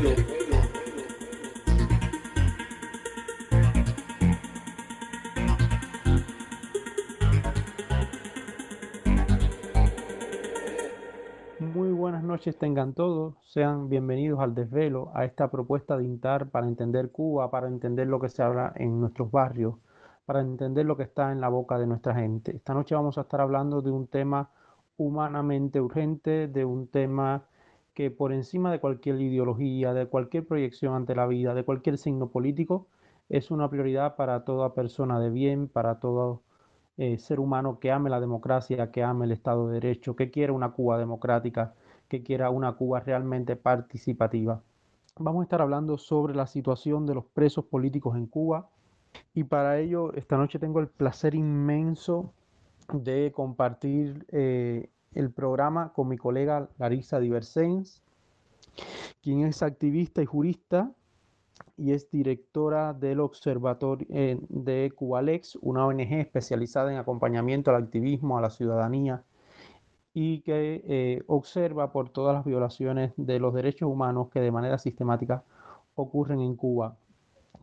Muy buenas noches tengan todos, sean bienvenidos al desvelo, a esta propuesta de INTAR para entender Cuba, para entender lo que se habla en nuestros barrios, para entender lo que está en la boca de nuestra gente. Esta noche vamos a estar hablando de un tema humanamente urgente, de un tema que por encima de cualquier ideología, de cualquier proyección ante la vida, de cualquier signo político, es una prioridad para toda persona de bien, para todo eh, ser humano que ame la democracia, que ame el Estado de Derecho, que quiera una Cuba democrática, que quiera una Cuba realmente participativa. Vamos a estar hablando sobre la situación de los presos políticos en Cuba y para ello esta noche tengo el placer inmenso de compartir eh, el programa con mi colega Larissa Diversens, quien es activista y jurista y es directora del Observatorio eh, de Cubalex, una ONG especializada en acompañamiento al activismo, a la ciudadanía y que eh, observa por todas las violaciones de los derechos humanos que de manera sistemática ocurren en Cuba.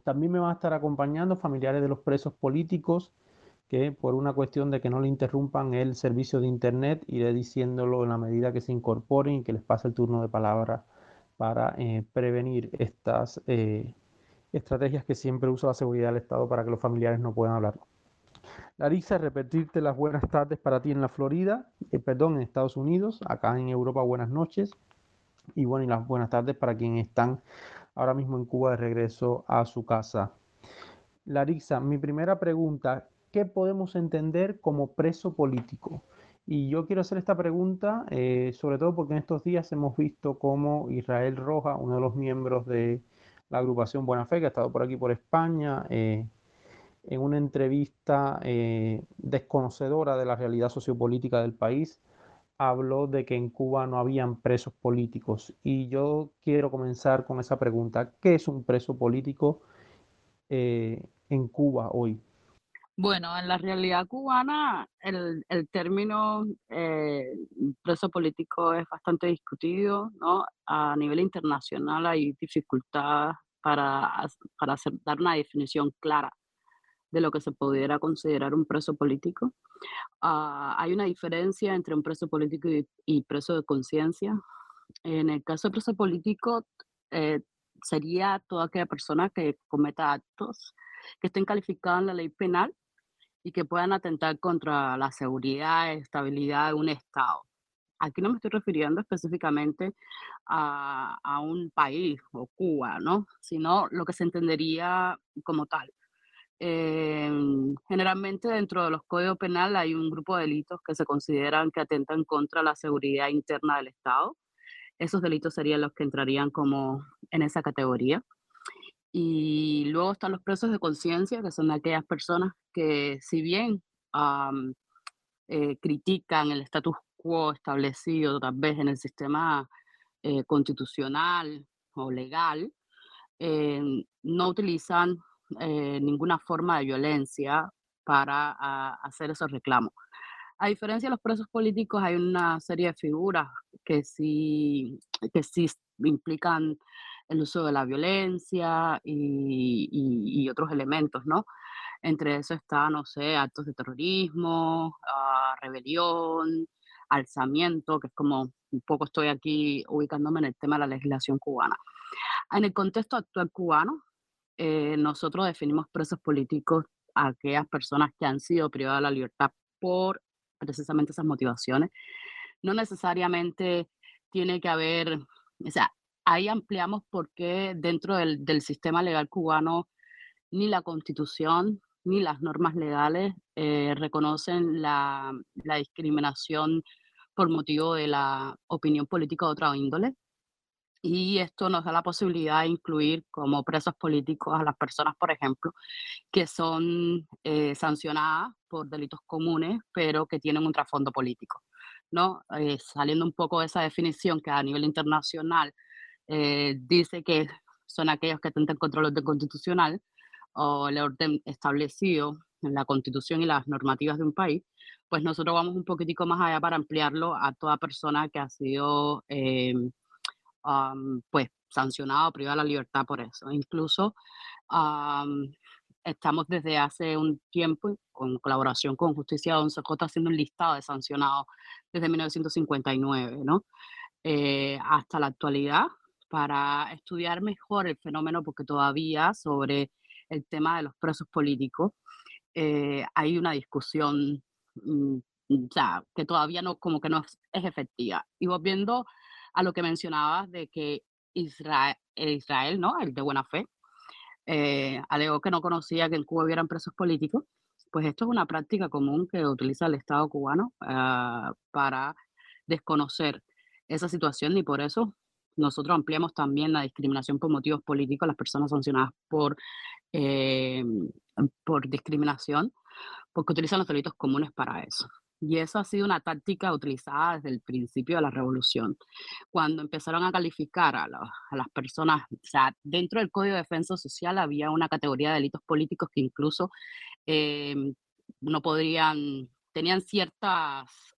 También me van a estar acompañando familiares de los presos políticos que por una cuestión de que no le interrumpan el servicio de internet, iré diciéndolo en la medida que se incorporen y que les pase el turno de palabra para eh, prevenir estas eh, estrategias que siempre usa la seguridad del Estado para que los familiares no puedan hablar. Larissa, repetirte las buenas tardes para ti en la Florida, eh, perdón, en Estados Unidos, acá en Europa buenas noches y bueno, y las buenas tardes para quienes están ahora mismo en Cuba de regreso a su casa. Larissa, mi primera pregunta, ¿qué podemos entender como preso político? Y yo quiero hacer esta pregunta, eh, sobre todo porque en estos días hemos visto cómo Israel Roja, uno de los miembros de la agrupación Buena Fe, que ha estado por aquí por España, eh, en una entrevista eh, desconocedora de la realidad sociopolítica del país, habló de que en Cuba no habían presos políticos. Y yo quiero comenzar con esa pregunta. ¿Qué es un preso político en Cuba hoy? Bueno, en la realidad cubana el, término eh, preso político es bastante discutido, ¿no? A nivel internacional hay dificultades para, para dar una definición clara de lo que se pudiera considerar un preso político. Ah, hay una diferencia entre un preso político y, preso de conciencia. En el caso de preso político, eh, sería toda aquella persona que cometa actos que estén calificados en la ley penal y que puedan atentar contra la seguridad estabilidad de un Estado. Aquí no me estoy refiriendo específicamente a, a, un país o Cuba, ¿no? sino lo que se entendería como tal. Eh, generalmente dentro de los códigos penales hay un grupo de delitos que se consideran que atentan contra la seguridad interna del Estado. Esos delitos serían los que entrarían como en esa categoría. Y luego están los presos de conciencia, que son aquellas personas que si bien eh, critican el status quo establecido tal vez en el sistema eh, constitucional o legal, eh, no utilizan ninguna forma de violencia para hacer esos reclamos. A diferencia de los presos políticos, hay una serie de figuras que sí, que sí implican el uso de la violencia y, otros elementos, ¿no? Entre eso está, no sé, actos de terrorismo, ah, rebelión, alzamiento, que es como un poco estoy aquí ubicándome en el tema de la legislación cubana. En el contexto actual cubano, eh, nosotros definimos presos políticos a aquellas personas que han sido privadas de la libertad por precisamente esas motivaciones. No necesariamente tiene que haber, o sea, ahí ampliamos por qué dentro del, sistema legal cubano ni la constitución ni las normas legales eh, reconocen la, discriminación por motivo de la opinión política de otra índole. Y esto nos da la posibilidad de incluir como presos políticos a las personas, por ejemplo, que son eh, sancionadas por delitos comunes, pero que tienen un trasfondo político. ¿no? Eh, saliendo un poco de esa definición que a nivel internacional eh, dice que son aquellos que atentan contra el orden constitucional o el orden establecido en la constitución y las normativas de un país, pues nosotros vamos un poquitico más allá para ampliarlo a toda persona que ha sido eh, pues sancionado, privado de la libertad por eso. Incluso estamos desde hace un tiempo, con colaboración con Justicia 11J, haciendo un listado de sancionados desde 1959, ¿no? Eh, hasta la actualidad, para estudiar mejor el fenómeno, porque todavía sobre el tema de los presos políticos eh, hay una discusión mm, que todavía no, como que no es, efectiva. Y volviendo a lo que mencionabas de que Israel, Israel ¿no? El de buena fe, eh, alegó que no conocía que en Cuba hubieran presos políticos, pues esto es una práctica común que utiliza el Estado cubano ah, para desconocer esa situación y por eso nosotros ampliamos también la discriminación por motivos políticos las personas sancionadas por, eh, por discriminación, porque utilizan los delitos comunes para eso. Y eso ha sido una táctica utilizada desde el principio de la revolución. Cuando empezaron a calificar a, las personas, o sea, dentro del Código de Defensa Social había una categoría de delitos políticos que incluso eh, no podrían, tenían ciertos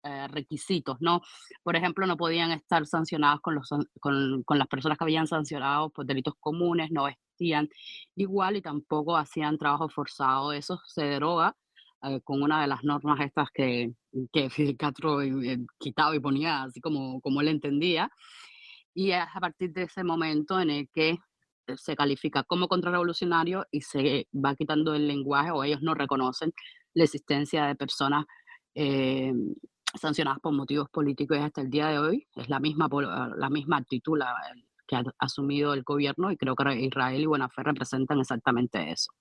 eh, requisitos, ¿no? Por ejemplo, no podían estar sancionados con, los, con, con las personas que habían sancionado por delitos comunes, no vestían igual y tampoco hacían trabajo forzado. Eso se deroga eh, con una de las normas estas que, que Fidel Castro eh, quitaba y ponía así como, como él entendía. Y es a partir de ese momento en el que se califica como contrarrevolucionario y se va quitando el lenguaje o ellos no reconocen la existencia de personas sancionadas por motivos políticos y hasta el día de hoy es la misma, la misma actitud que ha asumido el gobierno y creo que Israel y Buena Fe representan exactamente eso.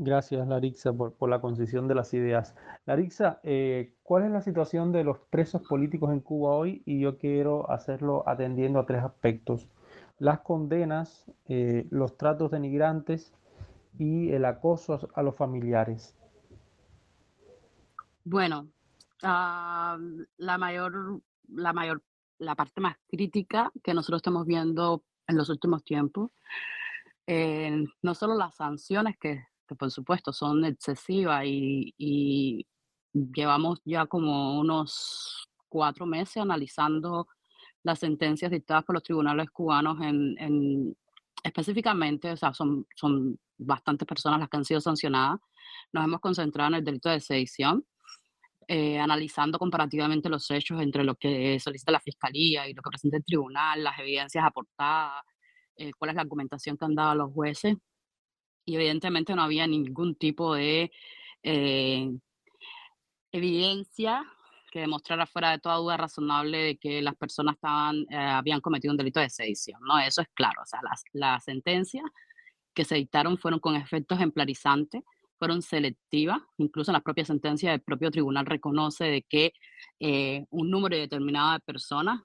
Gracias, Larixa, por, por, la concisión de las ideas. Larixa, eh, ¿cuál es la situación de los presos políticos en Cuba hoy? Y yo quiero hacerlo atendiendo a tres aspectos. Las condenas, eh, los tratos denigrantes y el acoso a los familiares. Bueno, uh, la mayor, la mayor, la parte más crítica que nosotros estamos viendo en los últimos tiempos, eh, no solo las sanciones que que por supuesto son excesivas y, llevamos ya como unos cuatro meses analizando las sentencias dictadas por los tribunales cubanos en, específicamente, o sea, son, son bastantes personas las que han sido sancionadas. Nos hemos concentrado en el delito de sedición, eh, analizando comparativamente los hechos entre lo que solicita la fiscalía y lo que presenta el tribunal, las evidencias aportadas, eh, cuál es la argumentación que han dado los jueces y evidentemente no había ningún tipo de eh, evidencia que demostrara fuera de toda duda razonable que las personas estaban, eh, habían cometido un delito de sedición, ¿no? Eso es claro, o sea, las, las sentencias que se dictaron fueron con efectos ejemplarizantes, fueron selectivas, incluso en la propia sentencia del propio tribunal reconoce de que eh, un número determinado de personas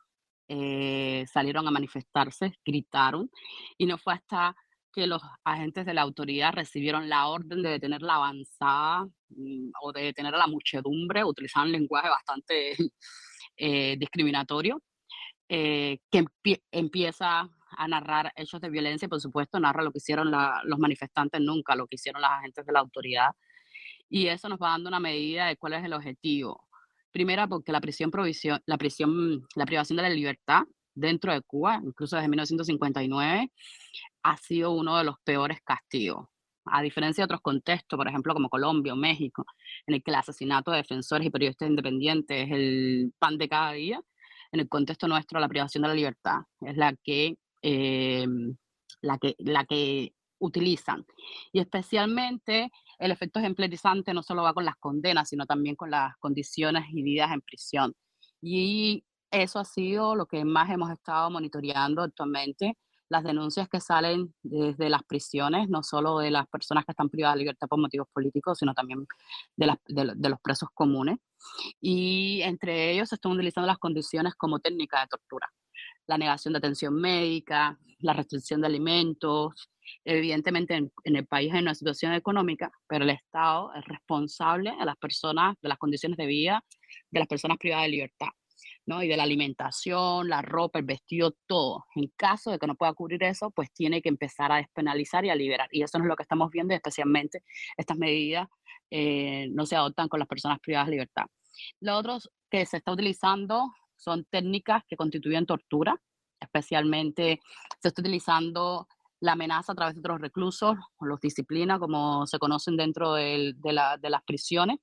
salieron a manifestarse, gritaron, y no fue hasta que los agentes de la autoridad recibieron la orden de detener la avanzada mm, o de detener a la muchedumbre, utilizaban lenguaje bastante eh, discriminatorio, eh, que empieza a narrar hechos de violencia, por supuesto, narra lo que hicieron los manifestantes, nunca lo que hicieron los agentes de la autoridad. Y eso nos va dando una medida de cuál es el objetivo. Primera, porque la prisión, provisión, la prisión, la privación de la libertad dentro de Cuba, incluso desde 1959, ha sido uno de los peores castigos. A diferencia de otros contextos, por ejemplo, como Colombia o México, en el que el asesinato de defensores y periodistas independientes es el pan de cada día, en el contexto nuestro la privación de la libertad es la que, eh, la que, la que utilizan. Y especialmente el efecto ejemplarizante no solo va con las condenas, sino también con las condiciones y vidas en prisión. Y eso ha sido lo que más hemos estado monitoreando actualmente las denuncias que salen desde las prisiones, no solo de las personas que están privadas de libertad por motivos políticos, sino también de, de, los presos comunes. Y entre ellos se están utilizando las condiciones como técnica de tortura. La negación de atención médica, la restricción de alimentos. Evidentemente en, en el país hay una situación económica, pero el Estado es responsable de las personas, de las condiciones de vida de las personas privadas de libertad. ¿no? Y de la alimentación, la ropa, el vestido, todo. En caso de que no pueda cubrir eso, pues tiene que empezar a despenalizar y a liberar. Y eso no es lo que estamos viendo, especialmente estas medidas eh, no se adoptan con las personas privadas de libertad. Lo otro que se está utilizando son técnicas que constituyen tortura, especialmente se está utilizando la amenaza a través de otros reclusos, los disciplinas, como se conocen dentro de, las prisiones,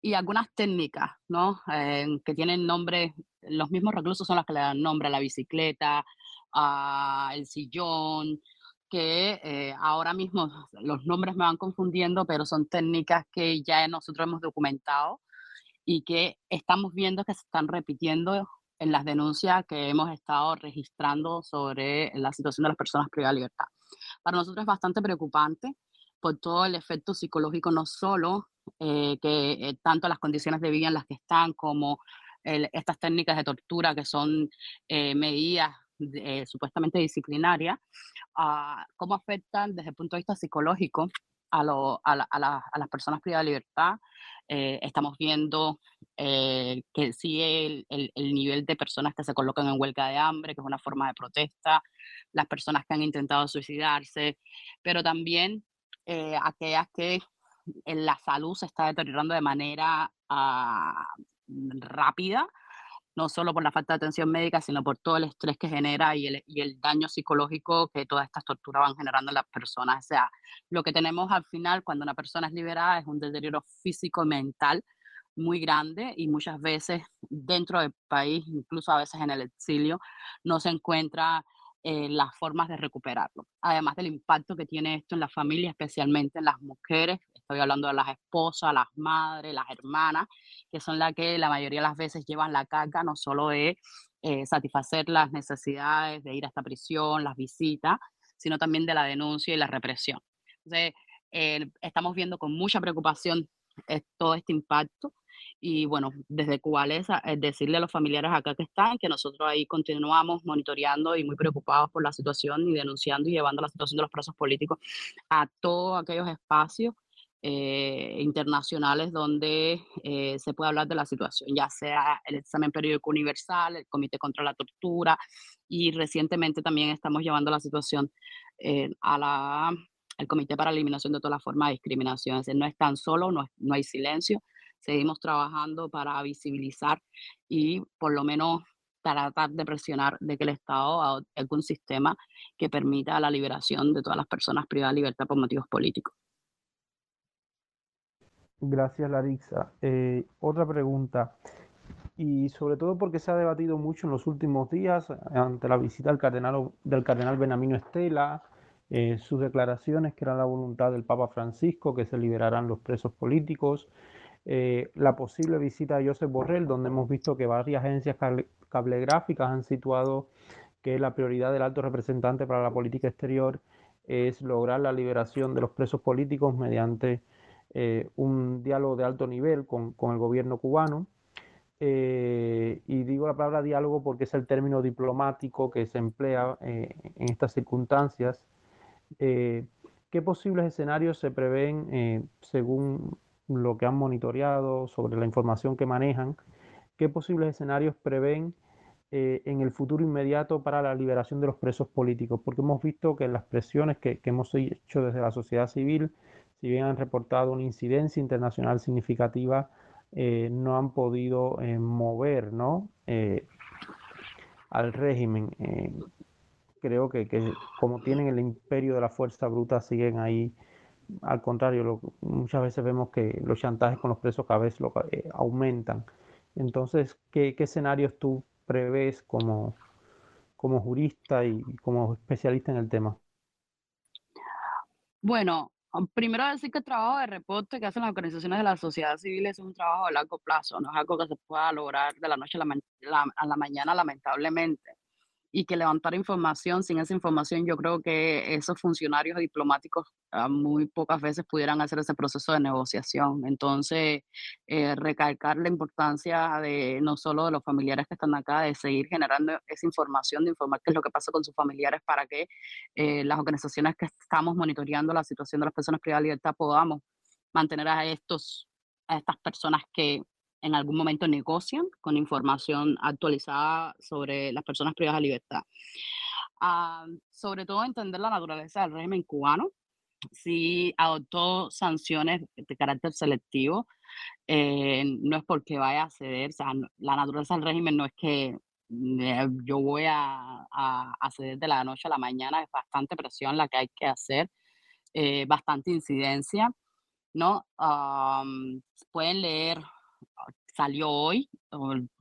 y algunas técnicas, ¿no? Eh, que tienen nombre, los mismos reclusos son los que le dan nombre a la bicicleta, al sillón, que eh, ahora mismo los nombres me van confundiendo, pero son técnicas que ya nosotros hemos documentado y que estamos viendo que se están repitiendo en las denuncias que hemos estado registrando sobre la situación de las personas privadas de libertad. Para nosotros es bastante preocupante por todo el efecto psicológico, no solo eh, que eh, tanto las condiciones de vida en las que están como estas técnicas de tortura que son eh, medidas supuestamente disciplinarias, uh, cómo afectan desde el punto de vista psicológico a, a, las personas privadas de libertad. estamos viendo eh, que sigue el, el, nivel de personas que se colocan en huelga de hambre, que es una forma de protesta, las personas que han intentado suicidarse, pero también eh, aquellas que en la salud se está deteriorando de manera ah, rápida, no solo por la falta de atención médica, sino por todo el estrés que genera y el, y el daño psicológico que todas estas torturas van generando en las personas. O sea, lo que tenemos al final cuando una persona es liberada es un deterioro físico y mental muy grande y muchas veces dentro del país, incluso a veces en el exilio, no se encuentra eh, las formas de recuperarlo. Además del impacto que tiene esto en la familia, especialmente en las mujeres, estoy hablando de las esposas, las madres, las hermanas, que son las que la mayoría de las veces llevan la carga no solo de eh, satisfacer las necesidades de ir a esta prisión, las visitas, sino también de la denuncia y la represión. Entonces, eh, estamos viendo con mucha preocupación todo este impacto y bueno, desde Cubalesa, es decirle a los familiares acá que están que nosotros ahí continuamos monitoreando y muy preocupados por la situación y denunciando y llevando la situación de los presos políticos a todos aquellos espacios eh, internacionales donde eh, se puede hablar de la situación, ya sea el examen periódico universal, el Comité contra la Tortura y recientemente también estamos llevando la situación eh, a la el Comité para la Eliminación de todas las formas de discriminación. No es tan solo, no, no hay silencio, seguimos trabajando para visibilizar y por lo menos tratar de presionar de que el Estado adopte algún sistema que permita la liberación de todas las personas privadas de libertad por motivos políticos. Gracias, Larissa. Eh, otra pregunta, y sobre todo porque se ha debatido mucho en los últimos días ante la visita del cardenal, del cardenal Benamino Estela, eh, sus declaraciones que era la voluntad del Papa Francisco que se liberaran los presos políticos, eh, la posible visita de Josep Borrell, donde hemos visto que varias agencias cablegráficas han situado que la prioridad del alto representante para la política exterior es lograr la liberación de los presos políticos mediante eh, un diálogo de alto nivel con, el gobierno cubano. Eh, y digo la palabra diálogo porque es el término diplomático que se emplea en estas circunstancias. ¿Qué posibles escenarios se prevén según lo que han monitoreado, sobre la información que manejan, qué posibles escenarios prevén eh, en el futuro inmediato para la liberación de los presos políticos, porque hemos visto que las presiones que, hemos hecho desde la sociedad civil, si bien han reportado una incidencia internacional significativa, eh, no han podido eh, mover ¿no? al régimen. creo que, que, como tienen el imperio de la fuerza bruta, siguen ahí al contrario, muchas veces vemos que los chantajes con los presos cada vez lo, eh, aumentan. Entonces, ¿qué, escenarios tú prevés como, como jurista y como especialista en el tema? Bueno, primero decir que el trabajo de reporte que hacen las organizaciones de la sociedad civil es un trabajo a largo plazo, no es algo que se pueda lograr de la noche a la mañana, lamentablemente y que levantar información, sin esa información yo creo que esos funcionarios diplomáticos ah, muy pocas veces pudieran hacer ese proceso de negociación. Entonces, eh, recalcar la importancia de no solo de los familiares que están acá, de seguir generando esa información, de informar qué es lo que pasa con sus familiares para que eh, las organizaciones que estamos monitoreando la situación de las personas privadas de libertad podamos mantener a estos a estas personas que en algún momento negocian con información actualizada sobre las personas privadas de libertad. Ah, sobre todo entender la naturaleza del régimen cubano, si adoptó sanciones de carácter selectivo eh, no es porque vaya a ceder, o sea, la naturaleza del régimen no es que eh, yo voy a, a, ceder de la noche a la mañana, es bastante presión la que hay que hacer, eh, bastante incidencia, ¿no? pueden leer, salió hoy,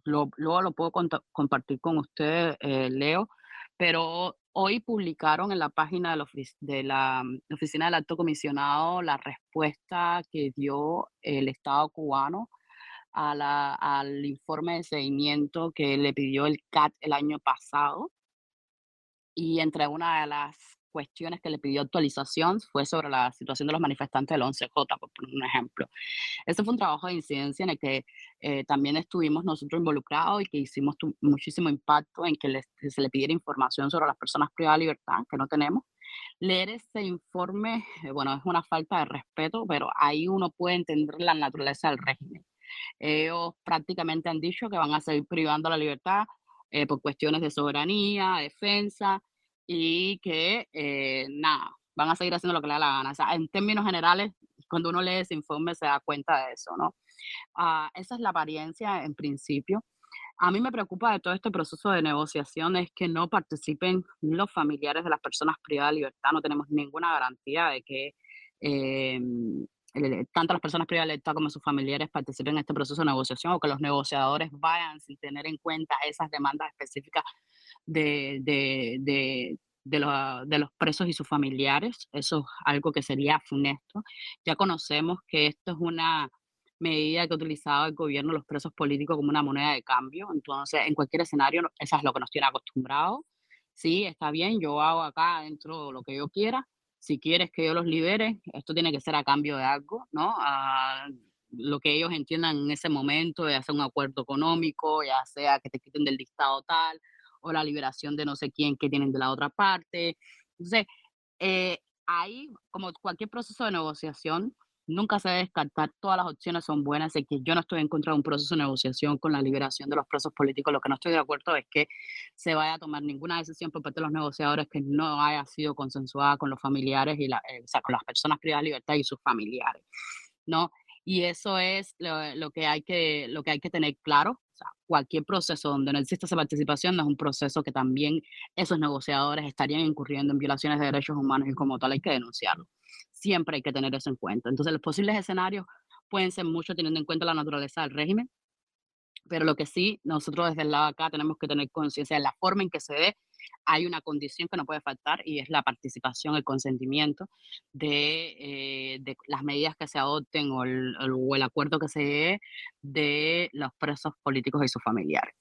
luego lo puedo compartir con ustedes, Leo, pero hoy publicaron en la página de la, Oficina del Alto Comisionado la respuesta que dio el Estado cubano al informe de seguimiento que le pidió el CAT el año pasado. Y entre una de las cuestiones que le pidió actualización fue sobre la situación de los manifestantes del 11J, por un ejemplo. Ese fue un trabajo de incidencia en el que eh, también estuvimos nosotros involucrados y que hicimos muchísimo impacto en que se le pidiera información sobre las personas privadas de libertad, que no tenemos. Leer ese informe, eh, bueno, es una falta de respeto, pero ahí uno puede entender la naturaleza del régimen. Ellos prácticamente han dicho que van a seguir privando la libertad eh, por cuestiones de soberanía, defensa, y que, eh, nada, van a seguir haciendo lo que le da la gana. O sea, en términos generales, cuando uno lee ese informe se da cuenta de eso, ¿no? Ah, esa es la apariencia en principio. A mí me preocupa de todo este proceso de negociación es que no participen los familiares de las personas privadas de libertad. No tenemos ninguna garantía de que eh, tanto las personas privadas de libertad como sus familiares participen en este proceso de negociación o que los negociadores vayan sin tener en cuenta esas demandas específicas de, de, de, de, los, de los presos y sus familiares. Eso es algo que sería funesto. Ya conocemos que esto es una medida que ha el gobierno los presos políticos como una moneda de cambio. Entonces, en cualquier escenario, eso es lo que nos tiene acostumbrados. Sí, está bien, yo hago acá dentro lo que yo quiera. Si quieres que yo los libere, esto tiene que ser a cambio de algo, ¿no? A lo que ellos entiendan en ese momento, ya sea un acuerdo económico, ya sea que te quiten del listado tal, o la liberación de no sé quién que tienen de la otra parte. Entonces, eh, ahí, como cualquier proceso de negociación, nunca se debe descartar, todas las opciones son buenas, y que yo no estoy en contra de un proceso de negociación con la liberación de los presos políticos, lo que no estoy de acuerdo es que se vaya a tomar ninguna decisión por parte de los negociadores que no haya sido consensuada con los familiares y la, eh, o sea, con las personas privadas de libertad y sus familiares, ¿no? Y eso es lo, lo, que hay que, lo que hay que tener claro, cualquier proceso donde no existe esa participación no es un proceso que también esos negociadores estarían incurriendo en violaciones de derechos humanos y como tal hay que denunciarlo. Siempre hay que tener eso en cuenta. Entonces los posibles escenarios pueden ser muchos teniendo en cuenta la naturaleza del régimen, pero lo que sí nosotros desde el lado acá tenemos que tener conciencia de la forma en que se dé hay una condición que no puede faltar y es la participación, el consentimiento de, eh, de las medidas que se adopten o el, o el acuerdo que se dé de los presos políticos y sus familiares.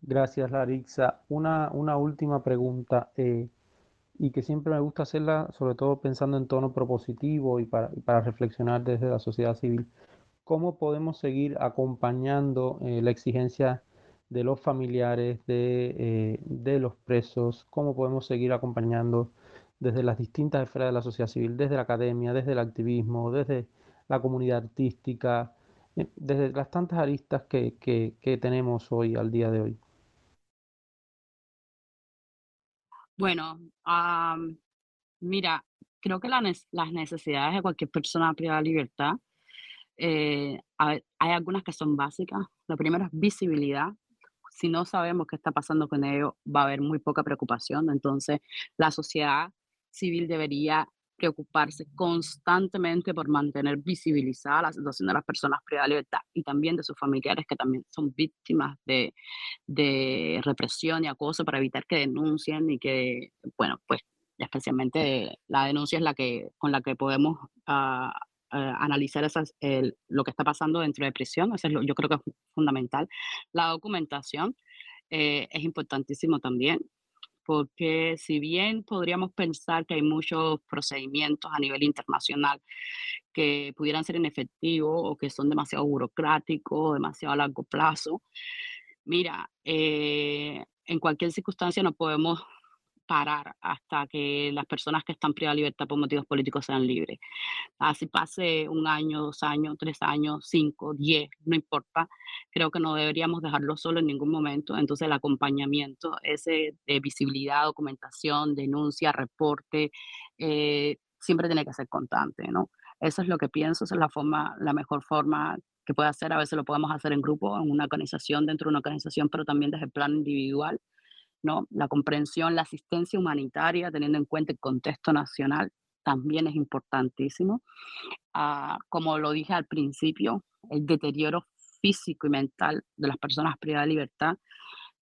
Gracias, Larixa. Una, una última pregunta, eh, y que siempre me gusta hacerla, sobre todo pensando en tono propositivo y para, para reflexionar desde la sociedad civil. ¿Cómo podemos seguir acompañando eh, la exigencia de los familiares eh, de, los presos, cómo podemos seguir acompañando desde las distintas esferas de la sociedad civil, desde la academia, desde el activismo, desde la comunidad artística, eh, desde las tantas aristas que, que, tenemos hoy, al día de hoy. Bueno, mira, creo que las necesidades de cualquier persona privada de libertad, eh, hay algunas que son básicas. Lo primero es visibilidad si no sabemos qué está pasando con ellos, va a haber muy poca preocupación. Entonces, la sociedad civil debería preocuparse constantemente por mantener visibilizada la situación de las personas privadas de libertad y también de sus familiares que también son víctimas de, de represión y acoso para evitar que denuncien y que, bueno, pues especialmente la denuncia es la que con la que podemos uh, eh, analizar esas, lo que está pasando dentro de prisión, eso es lo, yo creo que es fundamental. La documentación eh, es importantísimo también, porque si bien podríamos pensar que hay muchos procedimientos a nivel internacional que pudieran ser inefectivos o que son demasiado burocráticos, demasiado a largo plazo, mira, eh, en cualquier circunstancia no podemos parar hasta que las personas que están privadas de libertad por motivos políticos sean libres. Así pase un año, dos años, tres años, cinco, diez, no importa. Creo que no deberíamos dejarlo solo en ningún momento. Entonces el acompañamiento, ese de visibilidad, documentación, denuncia, reporte, eh, siempre tiene que ser constante, ¿no? Eso es lo que pienso, esa es la forma, la mejor forma que puede hacer. A veces lo podemos hacer en grupo, en una organización, dentro de una organización, pero también desde el plano individual, ¿no? La comprensión, la asistencia humanitaria, teniendo en cuenta el contexto nacional, también es importantísimo. Ah, como lo dije al principio, el deterioro físico y mental de las personas privadas de libertad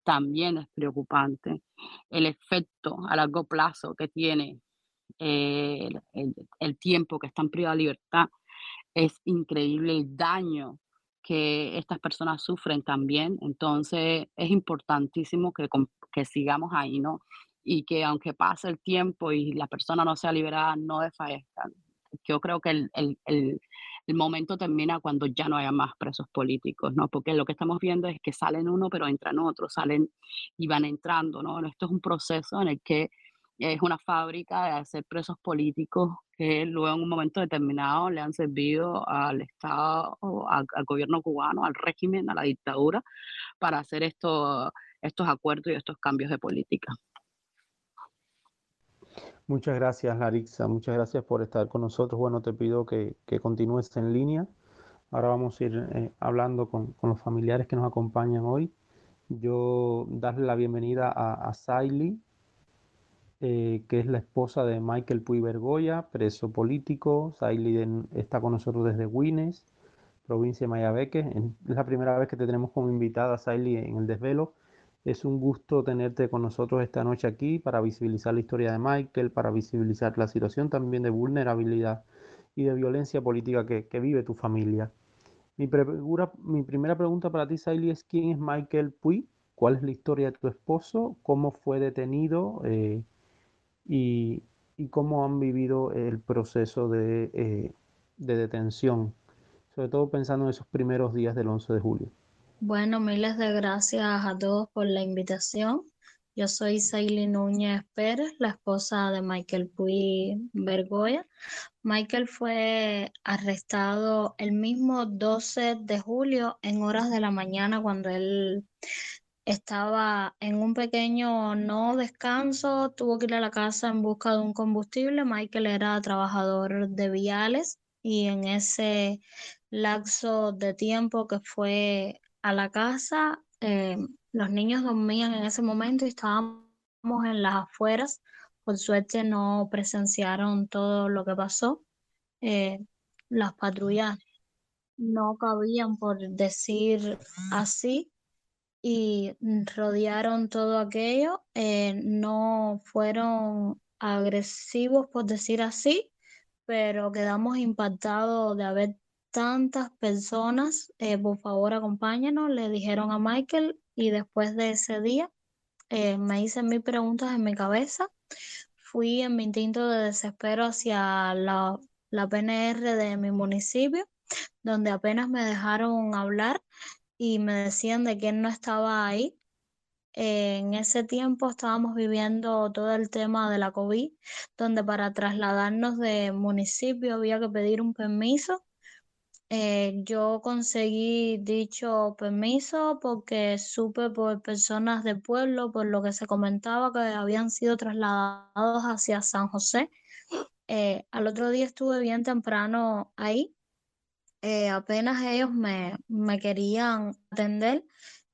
también es preocupante. El efecto a largo plazo que tiene eh, el, tiempo que están privadas de libertad es increíble el daño que estas personas sufren también. Entonces es importantísimo que, que sigamos ahí, ¿no? Y que aunque pase el tiempo y la persona no sea liberada, no desfallezcan. Yo creo que el, el, el, el momento termina cuando ya no haya más presos políticos, ¿no? Porque lo que estamos viendo es que salen uno, pero entran otros, salen y van entrando, ¿no? Esto es un proceso en el que es una fábrica de hacer presos políticos que luego en un momento determinado le han servido al Estado, al, al gobierno cubano, al régimen, a la dictadura, para hacer estos, estos acuerdos y estos cambios de política. Muchas gracias, Larixa. Muchas gracias por estar con nosotros. Bueno, te pido que, que continúes en línea. Ahora vamos a ir eh, hablando con, con, los familiares que nos acompañan hoy. Yo darle la bienvenida a, a Saily, eh, que es la esposa de Michael Puy Bergoya, preso político. Saily está con nosotros desde Guines, provincia de Mayabeque. Es la primera vez que te tenemos como invitada, Saily, en el desvelo. Es un gusto tenerte con nosotros esta noche aquí para visibilizar la historia de Michael, para visibilizar la situación también de vulnerabilidad y de violencia política que, vive tu familia. Mi, mi, primera pregunta para ti, Saily, es ¿quién es Michael Puy? ¿Cuál es la historia de tu esposo? ¿Cómo fue detenido? Eh, y, cómo han vivido el proceso de, eh, de detención, sobre todo pensando en esos primeros días del 11 de julio. Bueno, miles de gracias a todos por la invitación. Yo soy Saily Núñez Pérez, la esposa de Michael Puy Bergoya. Michael fue arrestado el mismo 12 de julio en horas de la mañana cuando él estaba en un pequeño no descanso, tuvo que ir a la casa en busca de un combustible. Michael era trabajador de viales y en ese lapso de tiempo que fue a la casa. Eh, los niños dormían en ese momento y estábamos en las afueras. Por suerte no presenciaron todo lo que pasó. Eh, las patrullas no cabían, por decir así, y rodearon todo aquello. Eh, no fueron agresivos, por decir así, pero quedamos impactados de haber tantas personas, eh, por favor acompáñanos, le dijeron a Michael y después de ese día eh, me hice mil preguntas en mi cabeza. Fui en mi instinto de desespero hacia la, la PNR de mi municipio, donde apenas me dejaron hablar y me decían de que no estaba ahí. en ese tiempo estábamos viviendo todo el tema de la COVID, donde para trasladarnos de municipio había que pedir un permiso eh, yo conseguí dicho permiso porque supe por personas del pueblo, por lo que se comentaba, que habían sido trasladados hacia San José. Eh, al otro día estuve bien temprano ahí. Eh, apenas ellos me, me querían atender,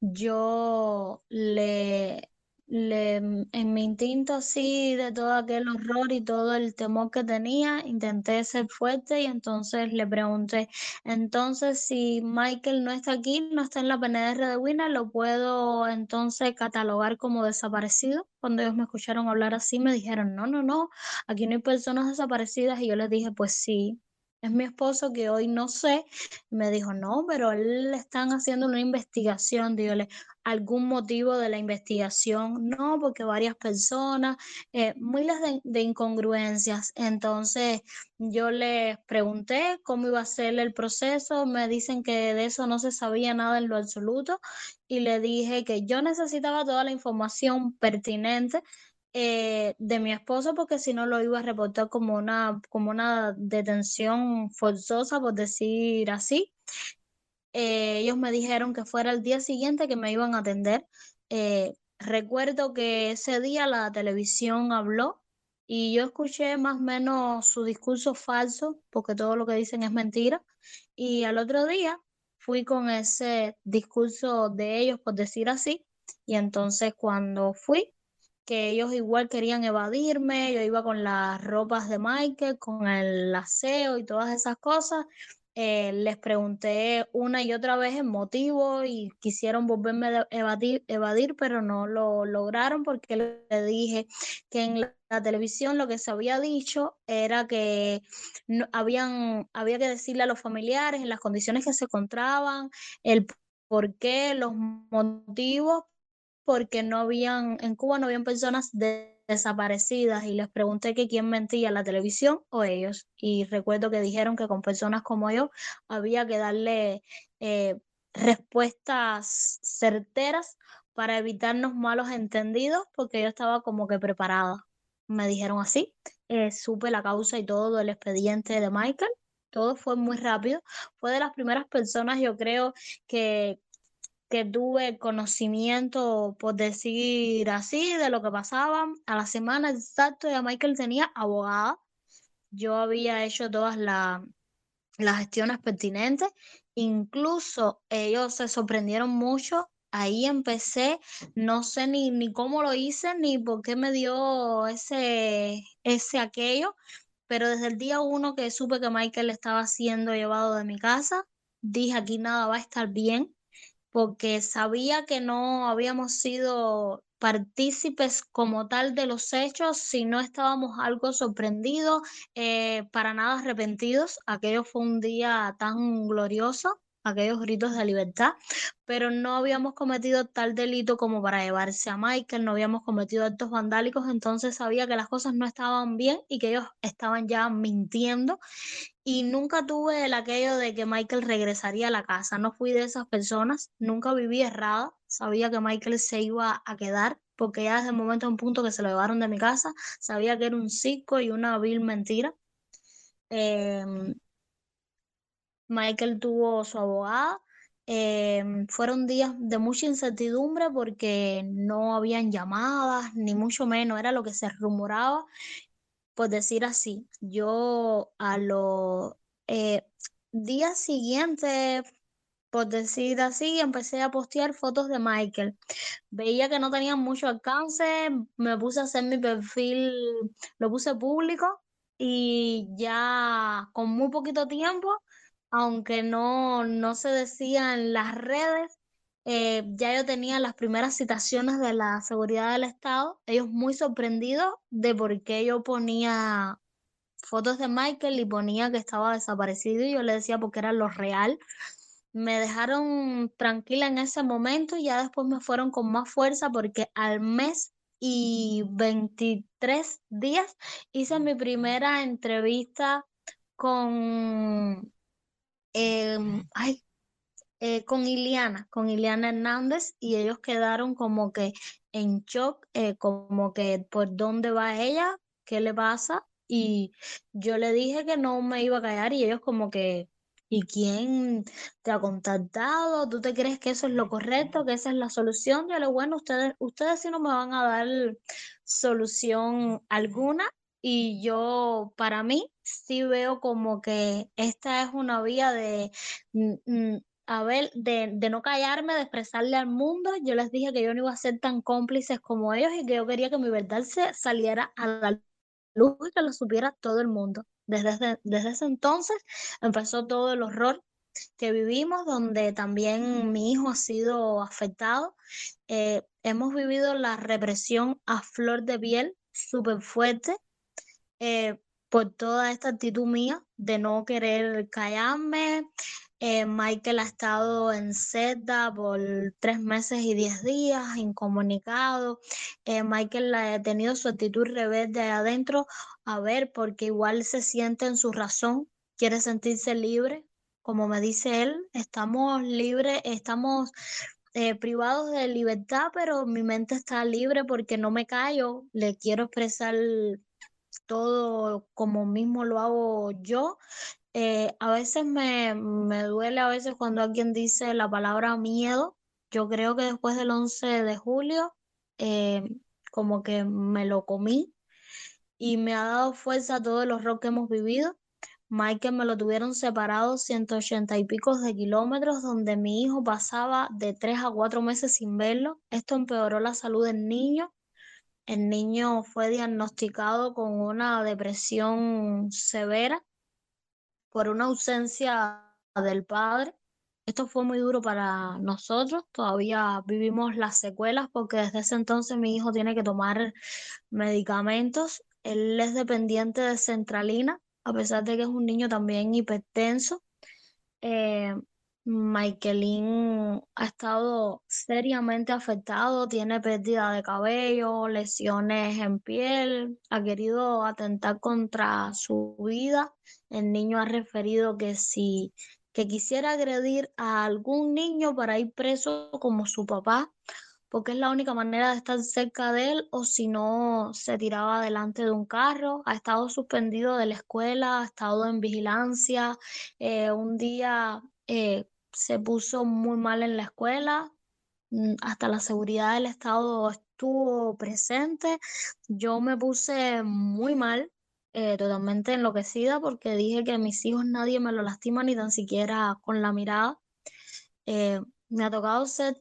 yo le le, en mi instinto así de todo aquel horror y todo el temor que tenía, intenté ser fuerte y entonces le pregunté, entonces si Michael no está aquí, no está en la PNR de Wina, ¿lo puedo entonces catalogar como desaparecido? Cuando ellos me escucharon hablar así, me dijeron, no, no, no, aquí no hay personas desaparecidas y yo les dije, pues sí, es mi esposo que hoy no sé. Me dijo, no, pero le están haciendo una investigación. Dígale, ¿algún motivo de la investigación? No, porque varias personas, eh, miles de, de, incongruencias. Entonces yo les pregunté cómo iba a ser el proceso. Me dicen que de eso no se sabía nada en lo absoluto. Y le dije que yo necesitaba toda la información pertinente eh, de mi esposo porque si no lo iba a reportar como una, como una detención forzosa, por decir así. Eh, ellos me dijeron que fuera el día siguiente que me iban a atender. Eh, recuerdo que ese día la televisión habló Y yo escuché más o menos su discurso falso, porque todo lo que dicen es mentira. Y al otro día fui con ese discurso de ellos, por decir así. Y entonces cuando fui, que ellos igual querían evadirme, yo iba con las ropas de Michael, con el aseo y todas esas cosas. Eh, les pregunté una y otra vez el motivo y quisieron volverme a evadir, evadir, pero no lo lograron porque le dije que en la, televisión lo que se había dicho era que no, habían, había que decirle a los familiares en las condiciones que se encontraban, el por qué, los motivos, porque no habían, en Cuba no habían personas desaparecidas y les pregunté que quién mentía, la televisión o ellos. Y recuerdo que dijeron que con personas como yo había que darle eh, respuestas certeras para evitarnos malos entendidos, porque yo estaba como que preparada. Me dijeron así, eh, supe la causa y todo el expediente de Michael, todo fue muy rápido. Fue de las primeras personas, yo creo, que, que tuve conocimiento, por decir así, de lo que pasaba. A la semana exacta ya Michael tenía abogada. Yo había hecho todas las gestiones pertinentes. Incluso ellos se sorprendieron mucho. Ahí empecé, no sé ni, ni cómo lo hice, ni por qué me dio ese, ese aquello, pero desde el día uno que supe que Michael estaba siendo llevado de mi casa, dije aquí nada va a estar bien porque sabía que no habíamos sido partícipes como tal de los hechos, si no estábamos algo sorprendidos, eh, para nada arrepentidos. Aquello fue un día tan glorioso aquellos gritos de libertad, pero no habíamos cometido tal delito como para llevarse a Michael, no habíamos cometido actos vandálicos, entonces sabía que las cosas no estaban bien y que ellos estaban ya mintiendo y nunca tuve el aquello de que Michael regresaría a la casa, no fui de esas personas, nunca viví errada, sabía que Michael se iba a quedar porque ya desde el momento en punto que se lo llevaron de mi casa, sabía que era un circo y una vil mentira. Em, Michael tuvo su abogada. Em, fueron días de mucha incertidumbre porque no habían llamadas, ni mucho menos, era lo que se rumoraba, por decir así. Yo a los eh, días siguientes, por decir así, empecé a postear fotos de Michael. Veía que no tenían mucho alcance, me puse a hacer mi perfil, lo puse público y ya con muy poquito tiempo aunque no, no se decía en las redes, eh, ya yo tenía las primeras citaciones de la seguridad del Estado, ellos muy sorprendidos de por qué yo ponía fotos de Michael y ponía que estaba desaparecido y yo le decía porque era lo real. Me dejaron tranquila en ese momento y ya después me fueron con más fuerza porque al mes y 23 días hice mi primera entrevista con Em, ay, eh, con Iliana, con Iliana Hernández, y ellos quedaron como que en shock, eh, como que por dónde va ella, qué le pasa, y yo le dije que no me iba a callar y ellos como que, ¿y quién te ha contactado? ¿Tú te crees que eso es lo correcto, que esa es la solución? Yo le bueno, ustedes, ustedes sí no me van a dar solución alguna y yo, para mí, sí veo como que esta es una vía de, a ver, de, de, no callarme, de expresarle al mundo. Yo les dije que yo no iba a ser tan cómplices como ellos y que yo quería que mi verdad se saliera a la luz y que lo supiera todo el mundo. Desde, desde ese entonces empezó todo el horror que vivimos, donde también mi hijo ha sido afectado. Eh, hemos vivido la represión a flor de piel, súper fuerte. Eh, por toda esta actitud mía de no querer callarme. Eh, Michael ha estado en seda por tres meses y diez días, incomunicado. Eh, Michael ha tenido su actitud rebelde adentro, a ver, porque igual se siente en su razón, quiere sentirse libre. Como me dice él, estamos libres, estamos privados de libertad, pero mi mente está libre porque no me callo, le quiero expresar todo como mismo lo hago yo. Eh, a veces me, duele, a veces cuando alguien dice la palabra miedo. Yo creo que después del 11 de julio, eh, como que me lo comí y me ha dado fuerza a todo el horror que hemos vivido. Michael me lo tuvieron separado 180 y pico de kilómetros, donde mi hijo pasaba de tres a cuatro meses sin verlo. Esto empeoró la salud del niño. El niño fue diagnosticado con una depresión severa por una ausencia del padre. Esto fue muy duro para nosotros, todavía vivimos las secuelas porque desde ese entonces mi hijo tiene que tomar medicamentos. Él es dependiente de centralina, a pesar de que es un niño también hipertenso. Eh, Michaelín ha estado seriamente afectado, tiene pérdida de cabello, lesiones en piel, ha querido atentar contra su vida. El niño ha referido que si que quisiera agredir a algún niño para ir preso como su papá, porque es la única manera de estar cerca de él, o si no, se tiraba delante de un carro, ha estado suspendido de la escuela, ha estado en vigilancia, eh, un día eh, se puso muy mal en la escuela, mm, hasta la seguridad del Estado estuvo presente, yo me puse muy mal, eh, totalmente enloquecida porque dije que a mis hijos nadie me lo lastima ni tan siquiera con la mirada. Eh, me ha tocado ser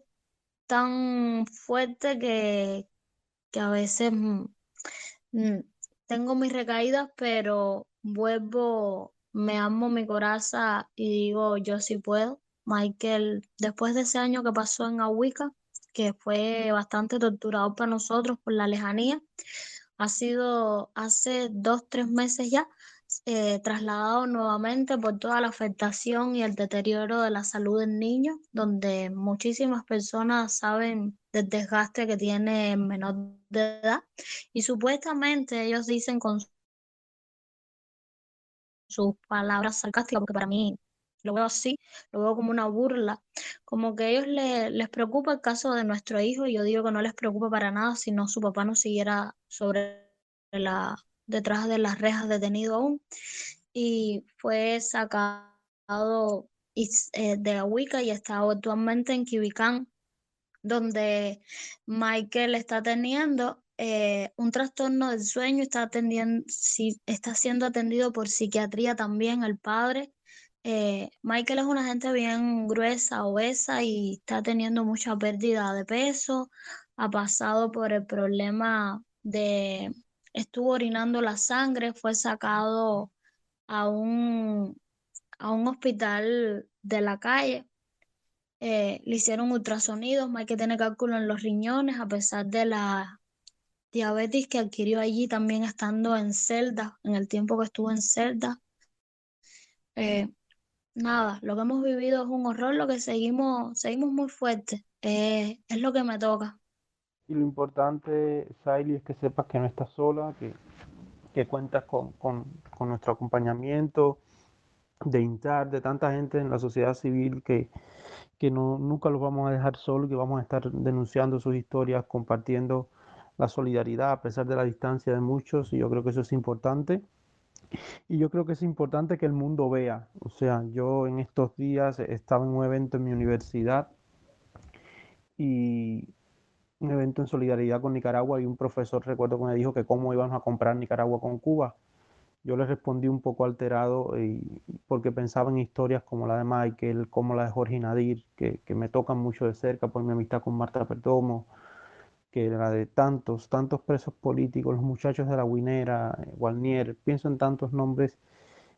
tan fuerte que, que a veces mm, mm, tengo mis recaídas, pero vuelvo, me amo mi coraza y digo, yo sí puedo. Michael, después de ese año que pasó en Ahuica, que fue bastante torturador para nosotros por la lejanía, ha sido hace dos, tres meses ya eh, trasladado nuevamente por toda la afectación y el deterioro de la salud del niño, donde muchísimas personas saben del desgaste que tiene menor de edad y supuestamente ellos dicen con sus palabras sarcásticas, porque para mí lo veo así, lo veo como una burla, como que a ellos les preocupa el caso de nuestro hijo y yo digo que no les preocupa para nada si no su papá no siguiera sobre la, detrás de las rejas detenido aún. Y fue sacado eh, de Ahuica y está actualmente en Quibicán, donde Michael está teniendo eh, un trastorno del sueño, está, atendiendo, está siendo atendido por psiquiatría también el padre eh, Michael es una gente bien gruesa, obesa y está teniendo mucha pérdida de peso. Ha pasado por el problema de, estuvo orinando la sangre, fue sacado a un, a un hospital de la calle. Eh, le hicieron ultrasonidos, Michael tiene cálculo en los riñones a pesar de la diabetes que adquirió allí también estando en celda, en el tiempo que estuvo en celda. Eh, nada, lo que hemos vivido es un horror, lo que seguimos, seguimos muy fuertes, es lo que me toca. Y lo importante, Saily, es que sepas que no estás sola, que, que cuentas con, con, con, nuestro acompañamiento de INTAR, de tanta gente en la sociedad civil que, que no, nunca los vamos a dejar solos, que vamos a estar denunciando sus historias, compartiendo la solidaridad a pesar de la distancia de muchos, y yo creo que eso es importante. Y yo creo que es importante que el mundo vea. O sea, yo en estos días estaba en un evento en mi universidad y un evento en solidaridad con Nicaragua y un profesor recuerdo que me dijo que cómo íbamos a comprar Nicaragua con Cuba. Yo le respondí un poco alterado porque pensaba en historias como la de Michael, como la de Jorge Nadir, que, que me tocan mucho de cerca por mi amistad con Marta Perdomo, que la de tantos, tantos presos políticos, los muchachos de la Guinera, Walnier, pienso en tantos nombres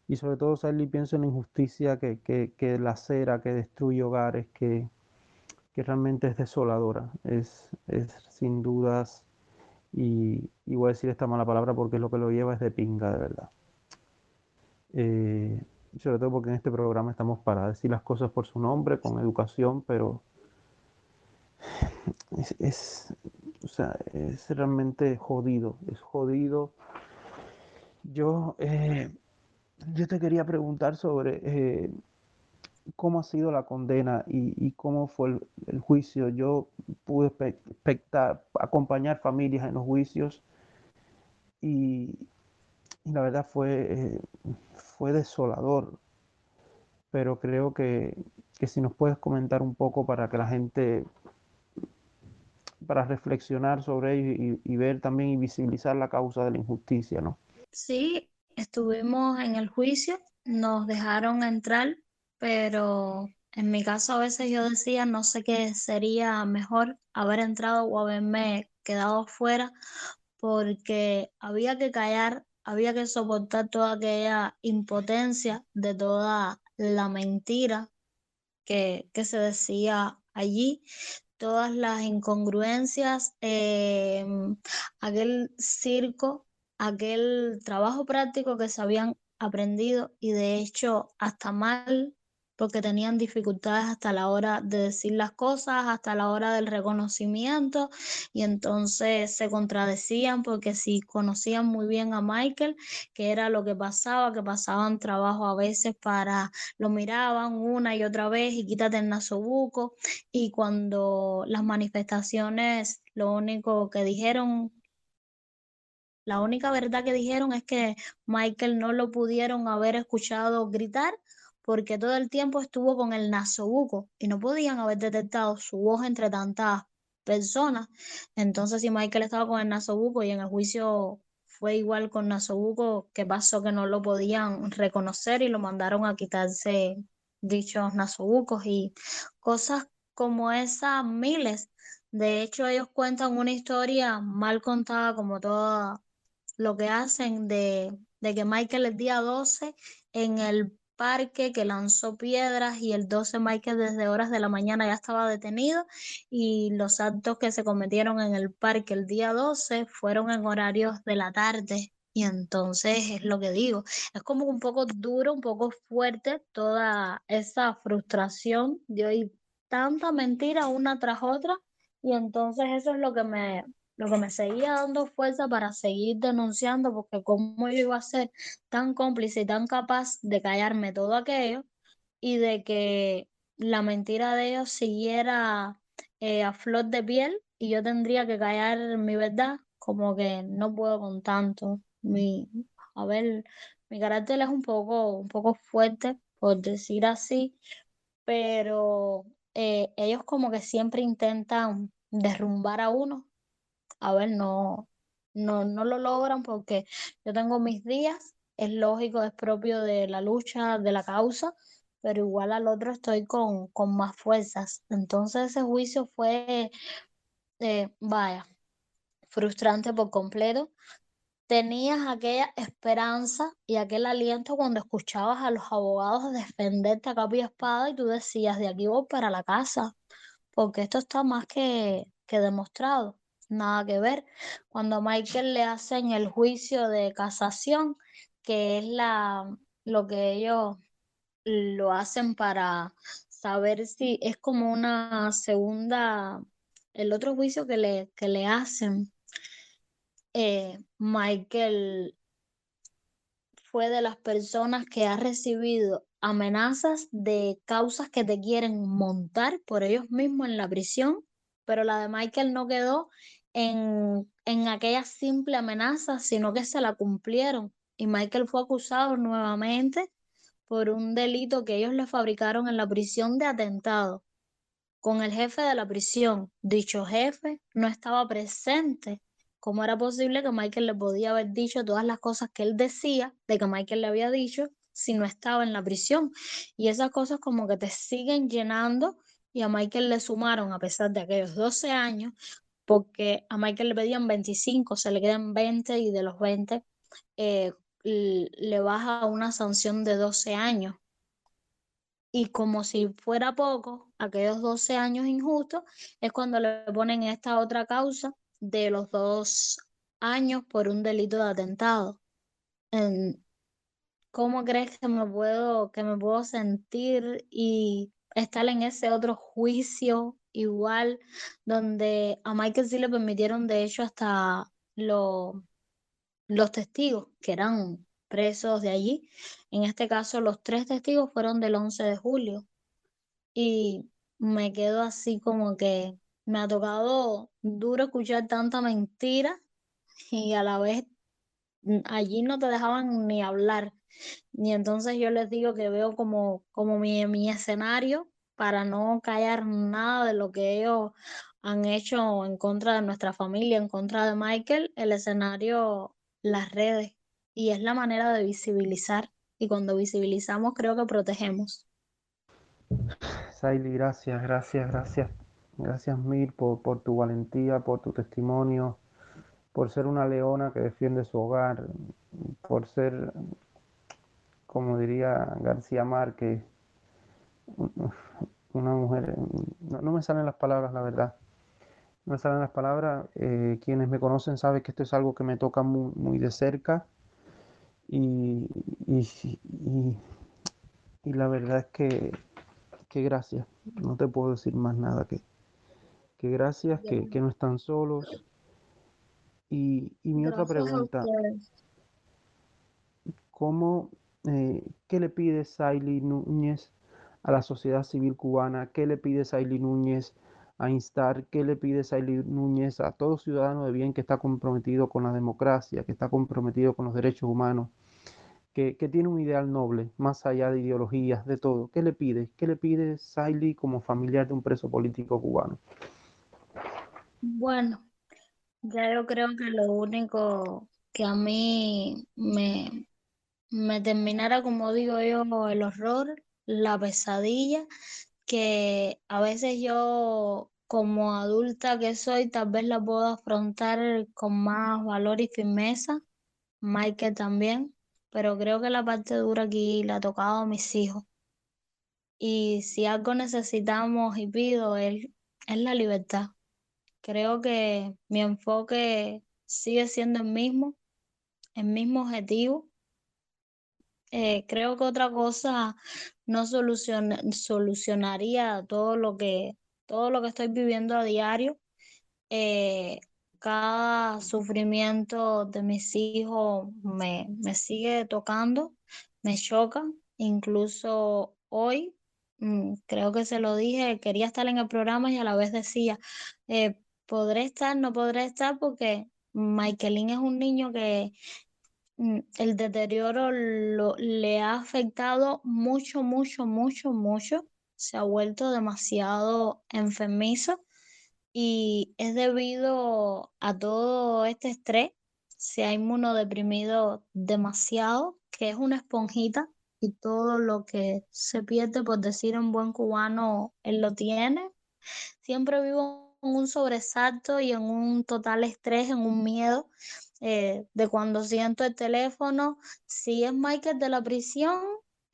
y sobre todo, Sally, pienso en la injusticia que, que, que lacera, que destruye hogares, que, que realmente es desoladora, es, es sin dudas, y, y, voy a decir esta mala palabra porque es lo que lo lleva, es de pinga, de verdad. Eh, sobre todo porque en este programa estamos para decir las cosas por su nombre, con educación, pero es, o sea, es realmente jodido, es jodido. Yo, eh, yo te quería preguntar sobre eh, cómo ha sido la condena y, cómo fue el, juicio. Yo pude espectar, acompañar familias en los juicios y, y la verdad fue, eh, fue desolador. Pero creo que, que si nos puedes comentar un poco para que la gente para reflexionar sobre ello y, y ver también y visibilizar la causa de la injusticia, ¿no? Sí, estuvimos en el juicio, nos dejaron entrar, pero en mi caso a veces yo decía, no sé qué sería mejor haber entrado o haberme quedado fuera, porque había que callar, había que soportar toda aquella impotencia de toda la mentira que, que se decía allí, todas las incongruencias, em, aquel circo, aquel trabajo práctico que se habían aprendido y de hecho hasta mal porque tenían dificultades hasta la hora de decir las cosas, hasta la hora del reconocimiento, y entonces se contradecían porque si conocían muy bien a Michael, que era lo que pasaba, que pasaban trabajo a veces para, lo miraban una y otra vez y quítate el nasobuco, y cuando las manifestaciones, lo único que dijeron la única verdad que dijeron es que Michael no lo pudieron haber escuchado gritar porque todo el tiempo estuvo con el nasobuco y no podían haber detectado su voz entre tantas personas. Entonces, si Michael estaba con el nasobuco y en el juicio fue igual con nasobuco, ¿qué pasó? Que no lo podían reconocer y lo mandaron a quitarse dichos nasobucos y cosas como esas miles. De hecho, ellos cuentan una historia mal contada como todo lo que hacen de, de que Michael el día 12 en el parque que lanzó piedras y el 12 Michael desde horas de la mañana ya estaba detenido y los actos que se cometieron en el parque el día 12 fueron en horarios de la tarde. Y entonces es lo que digo, es como un poco duro, un poco fuerte toda esa frustración de oír tanta mentira una tras otra y entonces eso es lo que me, lo que me seguía dando fuerza para seguir denunciando, porque cómo yo iba a ser tan cómplice y tan capaz de callarme todo aquello y de que la mentira de ellos siguiera eh, a flor de piel y yo tendría que callar mi verdad, como que no puedo con tanto. Mi, a ver, mi carácter es un poco, un poco fuerte, por decir así, pero eh, ellos como que siempre intentan derrumbar a uno a ver, no, no, no lo logran porque yo tengo mis días, es lógico, es propio de la lucha, de la causa, pero igual al otro estoy con, con más fuerzas. Entonces ese juicio fue, eh, vaya, frustrante por completo. Tenías aquella esperanza y aquel aliento cuando escuchabas a los abogados defenderte a capa y espada y tú decías, de aquí voy para la casa, porque esto está más que, que demostrado nada que ver. Cuando a Michael le hacen el juicio de casación, que es la, lo que ellos lo hacen para saber si es como una segunda, el otro juicio que le, que le hacen, eh, Michael fue de las personas que ha recibido amenazas de causas que te quieren montar por ellos mismos en la prisión, pero la de Michael no quedó en, en aquella simple amenaza, sino que se la cumplieron. Y Michael fue acusado nuevamente por un delito que ellos le fabricaron en la prisión de atentado con el jefe de la prisión. Dicho jefe no estaba presente. ¿Cómo era posible que Michael le podía haber dicho todas las cosas que él decía de que Michael le había dicho si no estaba en la prisión? Y esas cosas como que te siguen llenando y a Michael le sumaron, a pesar de aquellos 12 años, porque a Michael le pedían 25, se le quedan 20 y de los 20 eh, le baja una sanción de 12 años. Y como si fuera poco, aquellos 12 años injustos, es cuando le ponen esta otra causa de los dos años por un delito de atentado. ¿Cómo crees que me puedo, que me puedo sentir y estar en ese otro juicio igual, donde a Michael sí le permitieron, de hecho, hasta los testigos que eran presos de allí. En este caso, los tres testigos fueron del 11 de julio. Y me quedo así como que me ha tocado duro escuchar tanta mentira y a la vez mm, allí no te dejaban ni hablar. Y entonces yo les digo que veo como, como mi, mi escenario para no callar nada de lo que ellos han hecho en contra de nuestra familia, en contra de Michael, el escenario, las redes, y es la manera de visibilizar. Y cuando visibilizamos, creo que protegemos. Saily, gracias, gracias, gracias. Gracias mil por, por tu valentía, por tu testimonio, por ser una leona que defiende su hogar, por ser, como diría García Márquez, una mujer, no, me salen las palabras, la verdad, no me salen las palabras, eh, quienes me conocen saben que esto es algo que me toca muy, muy de cerca y, y, la verdad es que, que, gracias, no te puedo decir más nada que, que gracias, que, que no están solos. Y, y mi otra pregunta, ¿cómo, eh, ¿qué le pide Saily Núñez a la sociedad civil cubana? ¿Qué le pide Saily Núñez a instar? ¿Qué le pide Saily Núñez a todo ciudadano de bien que está comprometido con la democracia, que está comprometido con los derechos humanos? Que, que, tiene un ideal noble, más allá de ideologías, de todo. ¿Qué le pide? ¿Qué le pide Saily como familiar de un preso político cubano? Bueno, ya yo creo que lo único que a mí me, me terminara, como digo yo, el horror, la pesadilla, que a veces yo como adulta que soy, tal vez la puedo afrontar con más valor y firmeza, Michael también, pero creo que la parte dura aquí la ha tocado a mis hijos. Y si algo necesitamos y pido es, es la libertad. Creo que mi enfoque sigue siendo el mismo, el mismo objetivo. Eh, creo que otra cosa no solucionaría todo lo que, todo lo que estoy viviendo a diario. Eh, cada sufrimiento de mis hijos me, me sigue tocando, me choca. Incluso hoy, mm, creo que se lo dije, quería estar en el programa y a la vez decía, eh, podré estar, no podré estar porque Michaelín es un niño que el deterioro le ha afectado mucho, mucho, mucho, mucho. Se ha vuelto demasiado enfermizo y es debido a todo este estrés. Se ha inmunodeprimido demasiado, que es una esponjita y todo lo que se pierde, por decir en buen cubano, él lo tiene. Siempre vivo en un sobresalto y en un total estrés, en un miedo eh, de cuando siento el teléfono. Si es Michael de la prisión,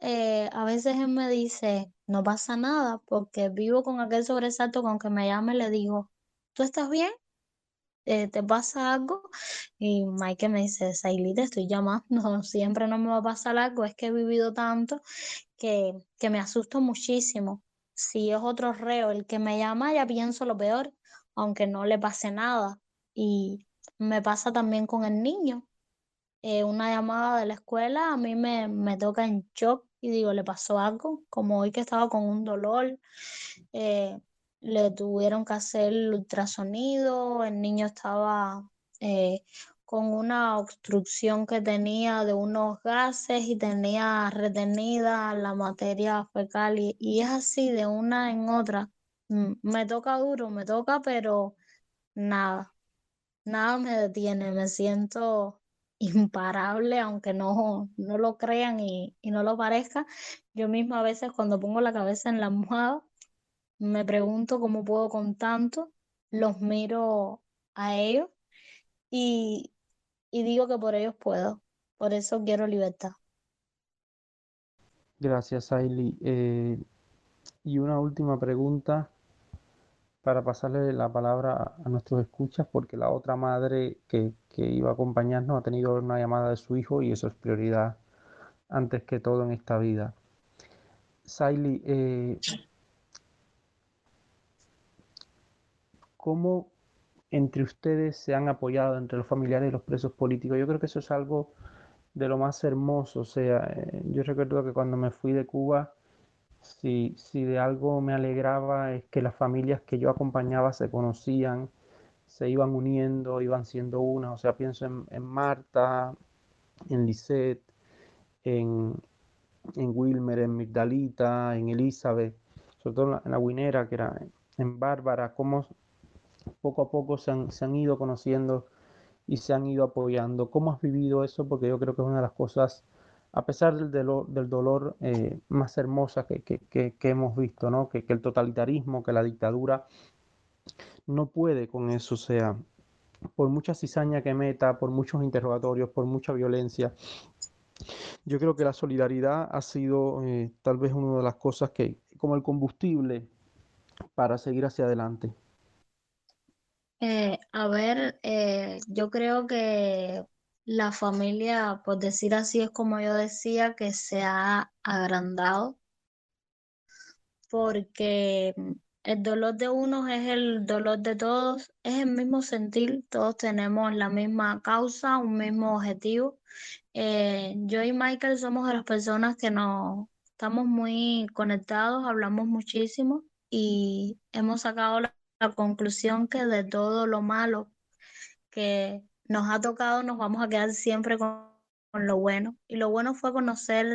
eh, a veces él me dice, no pasa nada, porque vivo con aquel sobresalto, con que me llame, le digo, ¿tú estás bien? Eh, ¿Te pasa algo? Y Michael me dice, Sailí, te estoy llamando, siempre no me va a pasar algo, es que he vivido tanto que, que me asusto muchísimo. Si es otro reo el que me llama, ya pienso lo peor aunque no le pase nada. Y me pasa también con el niño. Eh, una llamada de la escuela a mí me, me, toca en shock y digo, le pasó algo, como hoy que estaba con un dolor, eh, le tuvieron que hacer el ultrasonido, el niño estaba eh, con una obstrucción que tenía de unos gases y tenía retenida la materia fecal y, y es así de una en otra. Mm, me toca duro, me toca, pero nada, nada me detiene, me siento imparable, aunque no, no lo crean y, no lo parezca. Yo misma a veces cuando pongo la cabeza en la almohada, me pregunto cómo puedo con tanto, los miro a ellos y, digo que por ellos puedo, por eso quiero libertad. Gracias, Ailey. Eh, y una última pregunta para pasarle la palabra a nuestros escuchas, porque la otra madre que, iba a acompañarnos ha tenido una llamada de su hijo y eso es prioridad antes que todo en esta vida. Saily, eh, ¿cómo entre ustedes se han apoyado entre los familiares y los presos políticos? Yo creo que eso es algo de lo más hermoso. O sea, eh, yo recuerdo que cuando me fui de Cuba, si, si de algo me alegraba es que las familias que yo acompañaba se conocían, se iban uniendo, iban siendo una. O sea, pienso en, Marta, en Lisette, en, en, Wilmer, en Migdalita, en Elizabeth, sobre todo en la, en Winera, que era en Bárbara, cómo poco a poco se han, se han ido conociendo y se han ido apoyando. ¿Cómo has vivido eso? Porque yo creo que es una de las cosas, a pesar del, dolor eh, más hermosa que, hemos visto, ¿no? Que, el totalitarismo, que la dictadura no puede con eso, o sea, por mucha cizaña que meta, por muchos interrogatorios, por mucha violencia, yo creo que la solidaridad ha sido eh, tal vez una de las cosas que, como el combustible para seguir hacia adelante. Eh, a ver, yo creo que la familia, por decir así, es como yo decía, que se ha agrandado, porque el dolor de unos es el dolor de todos, es el mismo sentir, todos tenemos la misma causa, un mismo objetivo. Eh, yo y Michael somos de las personas que nos estamos muy conectados, hablamos muchísimo y hemos sacado la la conclusión que de todo lo malo que nos ha tocado nos vamos a quedar siempre con, lo bueno. Y lo bueno fue conocer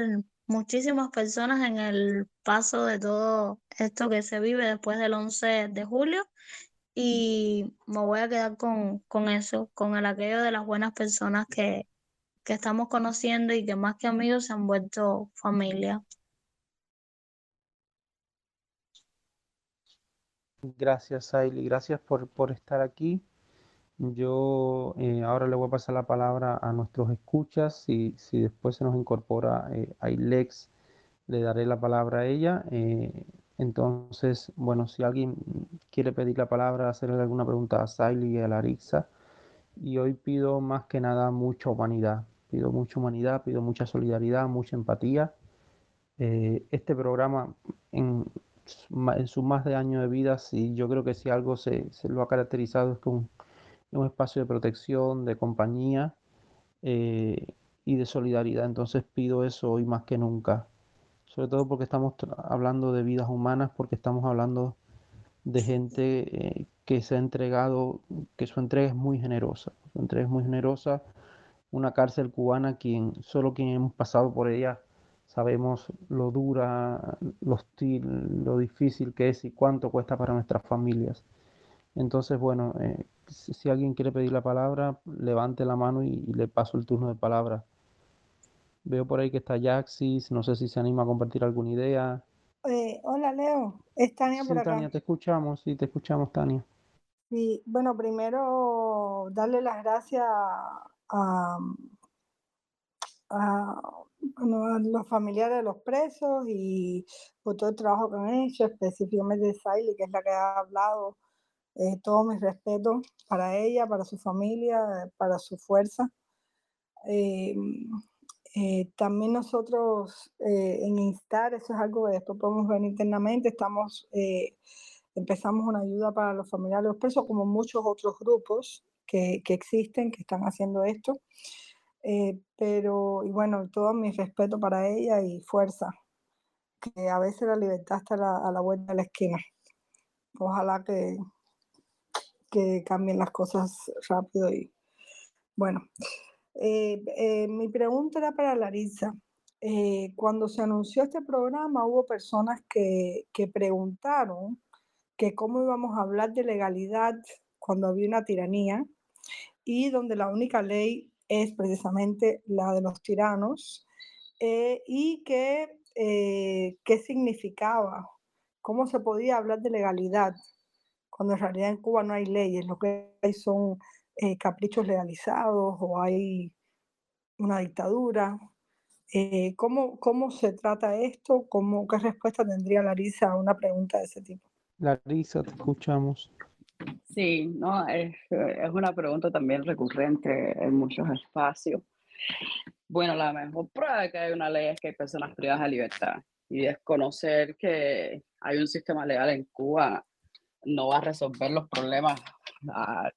muchísimas personas en el paso de todo esto que se vive después del 11 de julio y me voy a quedar con, con eso, con el aquello de las buenas personas que, que estamos conociendo y que más que amigos se han vuelto familia. Gracias, Ailey. Gracias por, por estar aquí. Yo eh, ahora le voy a pasar la palabra a nuestros escuchas. Si, si después se nos incorpora eh, Ailex, le daré la palabra a ella. Eh, entonces, bueno, si alguien quiere pedir la palabra, hacerle alguna pregunta a Saily y a Larissa. Y hoy pido más que nada mucha humanidad. Pido mucha humanidad, pido mucha solidaridad, mucha empatía. este programa en, en sus más de años de vida, yo creo que si algo se, lo ha caracterizado es como un, espacio de protección, de compañía eh, y de solidaridad. Entonces pido eso hoy más que nunca, sobre todo porque estamos hablando de vidas humanas, porque estamos hablando de gente eh, que se ha entregado, que su entrega es muy generosa, su entrega es muy generosa. Una cárcel cubana, quien solo quien hemos pasado por ella sabemos lo dura, lo hostil, lo difícil que es y cuánto cuesta para nuestras familias. Entonces, bueno, eh, si alguien quiere pedir la palabra, levante la mano y, le paso el turno de palabra. Veo por ahí que está Jaxis, no sé si se anima a compartir alguna idea. Eh, hola Leo, es Tania por acá. Tania, te escuchamos, sí, te escuchamos, Tania. Sí, bueno, primero darle las gracias a, a bueno, a los familiares de los presos y por todo el trabajo que han hecho, específicamente Saily, que es la que ha hablado. Eh, todo mi respeto para ella, para su familia, para su fuerza. Eh, eh, también nosotros en Instar, eso es algo que después podemos ver internamente, estamos, empezamos una ayuda para los familiares de los presos, como muchos otros grupos que, que existen, que están haciendo esto. Eh, pero, y bueno, todo mi respeto para ella y fuerza, que a veces la libertad está a la, vuelta de la esquina. Ojalá que, que cambien las cosas rápido y bueno. Eh, eh, mi pregunta era para Larisa. cuando se anunció este programa hubo personas que, que preguntaron que cómo íbamos a hablar de legalidad cuando había una tiranía y donde la única ley es precisamente la de los tiranos eh, y qué, eh, qué significaba, cómo se podía hablar de legalidad cuando en realidad en Cuba no hay leyes, lo que hay son eh, caprichos legalizados o hay una dictadura. ¿cómo, ¿Cómo se trata esto? ¿Cómo, ¿Qué respuesta tendría Larisa a una pregunta de ese tipo? Larisa, te escuchamos. Sí, no, es, es una pregunta también recurrente en muchos espacios. Bueno, la mejor prueba de que hay una ley es que hay personas privadas de libertad y desconocer que hay un sistema legal en Cuba no va a resolver los problemas ah,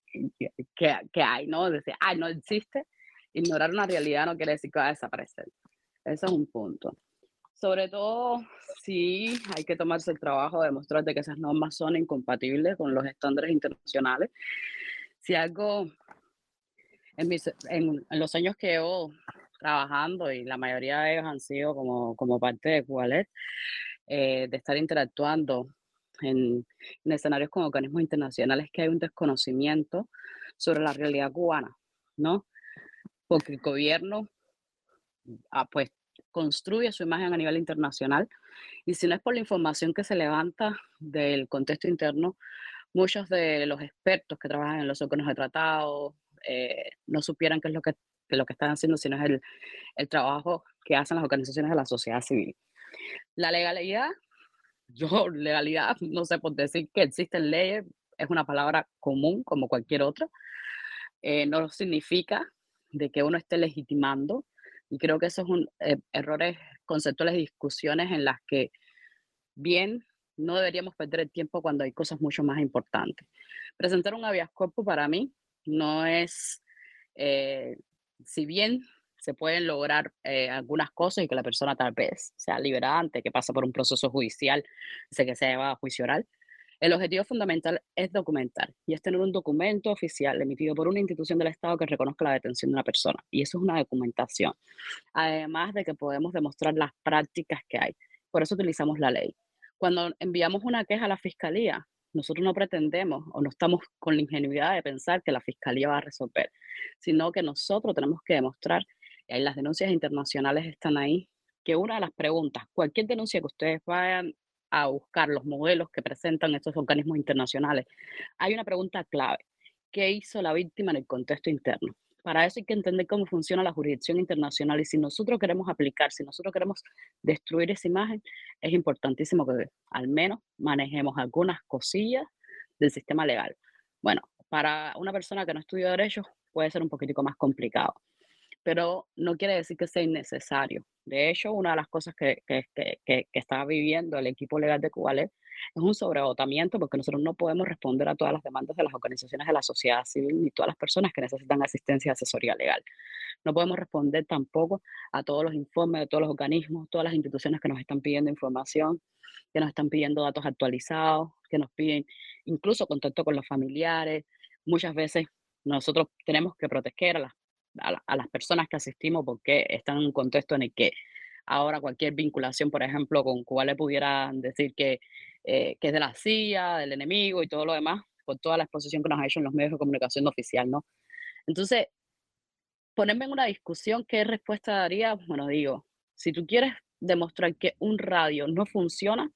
que, que, hay, ¿no? Decir, ay, no existe. Ignorar una realidad no quiere decir que va a desaparecer. Ese es un punto. Sobre todo, sí, hay que tomarse el trabajo de demostrar que esas normas son incompatibles con los estándares internacionales. Si algo, en, los años que llevo trabajando, y la mayoría de ellos han sido como, como parte de Cualet, eh, de estar interactuando en, escenarios con organismos internacionales que hay un desconocimiento sobre la realidad cubana, ¿no? Porque el gobierno, ah, pues, construye su imagen a nivel internacional y si no es por la información que se levanta del contexto interno, muchos de los expertos que trabajan en los órganos de tratado eh, no supieran qué es lo que, lo que están haciendo, sino es el, el trabajo que hacen las organizaciones de la sociedad civil. La legalidad, yo legalidad, no sé por decir que existen leyes, es una palabra común como cualquier otra, eh, no significa de que uno esté legitimando y creo que esos son eh, errores conceptuales discusiones en las que bien no deberíamos perder el tiempo cuando hay cosas mucho más importantes. Presentar un habeas corpus para mí no es, eh, si bien se pueden lograr eh, algunas cosas y que la persona tal vez sea liberada antes que pasa por un proceso judicial, sé que se lleva a juicio oral, el objetivo fundamental es documentar y es tener un documento oficial emitido por una institución del Estado que reconozca la detención de una persona. Y eso es una documentación. Además de que podemos demostrar las prácticas que hay. Por eso utilizamos la ley. Cuando enviamos una queja a la fiscalía, nosotros no pretendemos o no estamos con la ingenuidad de pensar que la fiscalía va a resolver, sino que nosotros tenemos que demostrar, ahí las denuncias internacionales están ahí, que una de las preguntas, cualquier denuncia que ustedes vayan a buscar los modelos que presentan estos organismos internacionales, hay una pregunta clave. ¿Qué hizo la víctima en el contexto interno? Para eso hay que entender cómo funciona la jurisdicción internacional y si nosotros queremos aplicar, si nosotros queremos destruir esa imagen, es importantísimo que al menos manejemos algunas cosillas del sistema legal. Bueno, para una persona que no estudia derecho puede ser un poquitico más complicado pero no quiere decir que sea innecesario. De hecho, una de las cosas que, que, que, está viviendo el equipo legal de Cubales es un sobreagotamiento porque nosotros no podemos responder a todas las demandas de las organizaciones de la sociedad civil ni todas las personas que necesitan asistencia y asesoría legal. No podemos responder tampoco a todos los informes de todos los organismos, todas las instituciones que nos están pidiendo información, que nos están pidiendo datos actualizados, que nos piden incluso contacto con los familiares. Muchas veces nosotros tenemos que proteger a las a, las personas que asistimos porque están en un contexto en el que ahora cualquier vinculación, por ejemplo, con Cuba le pudieran decir que, eh, que es de la CIA, del enemigo y todo lo demás, por toda la exposición que nos ha hecho en los medios de comunicación oficial, ¿no? Entonces, ponerme en una discusión, ¿qué respuesta daría? Bueno, digo, si tú quieres demostrar que un radio no funciona,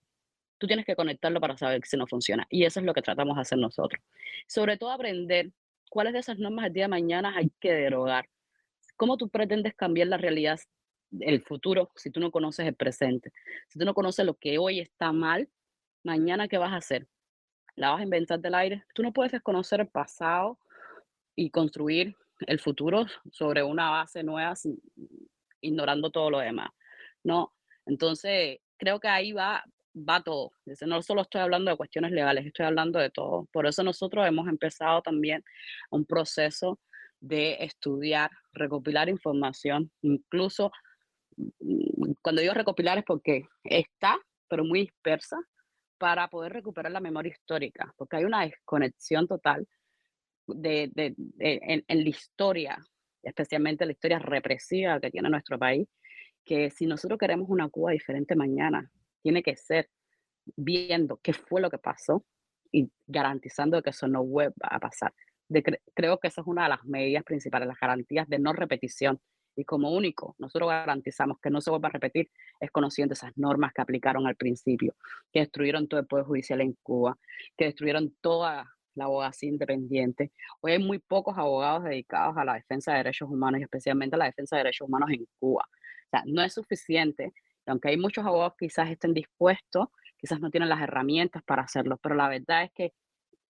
tú tienes que conectarlo para saber si no funciona. Y eso es lo que tratamos de hacer nosotros. Sobre todo aprender cuáles de esas normas el día de mañana hay que derogar. ¿Cómo tú pretendes cambiar la realidad, el futuro, si tú no conoces el presente? Si tú no conoces lo que hoy está mal, mañana ¿qué vas a hacer? ¿La vas a inventar del aire? Tú no puedes desconocer el pasado y construir el futuro sobre una base nueva ignorando todo lo demás. No, entonces creo que ahí va va todo. no solo estoy hablando de cuestiones legales, estoy hablando de todo. Por eso nosotros hemos empezado también un proceso de estudiar, recopilar información, incluso mm, cuando digo recopilar es porque está, pero muy dispersa, para poder recuperar la memoria histórica, porque hay una desconexión total de, en, en la historia, especialmente la historia represiva que tiene nuestro país, que si nosotros queremos una Cuba diferente mañana, tiene que ser viendo qué fue lo que pasó y garantizando que eso no vuelva a pasar. creo que esa es una de las medidas principales, las garantías de no repetición. Y como único, nosotros garantizamos que no se vuelva a repetir, es conociendo esas normas que aplicaron al principio, que destruyeron todo el poder judicial en Cuba, que destruyeron toda la abogacía independiente. Hoy hay muy pocos abogados dedicados a la defensa de derechos humanos y especialmente a la defensa de derechos humanos en Cuba. O sea, no es suficiente aunque hay muchos abogados que quizás estén dispuestos, quizás no tienen las herramientas para hacerlo, pero la verdad es que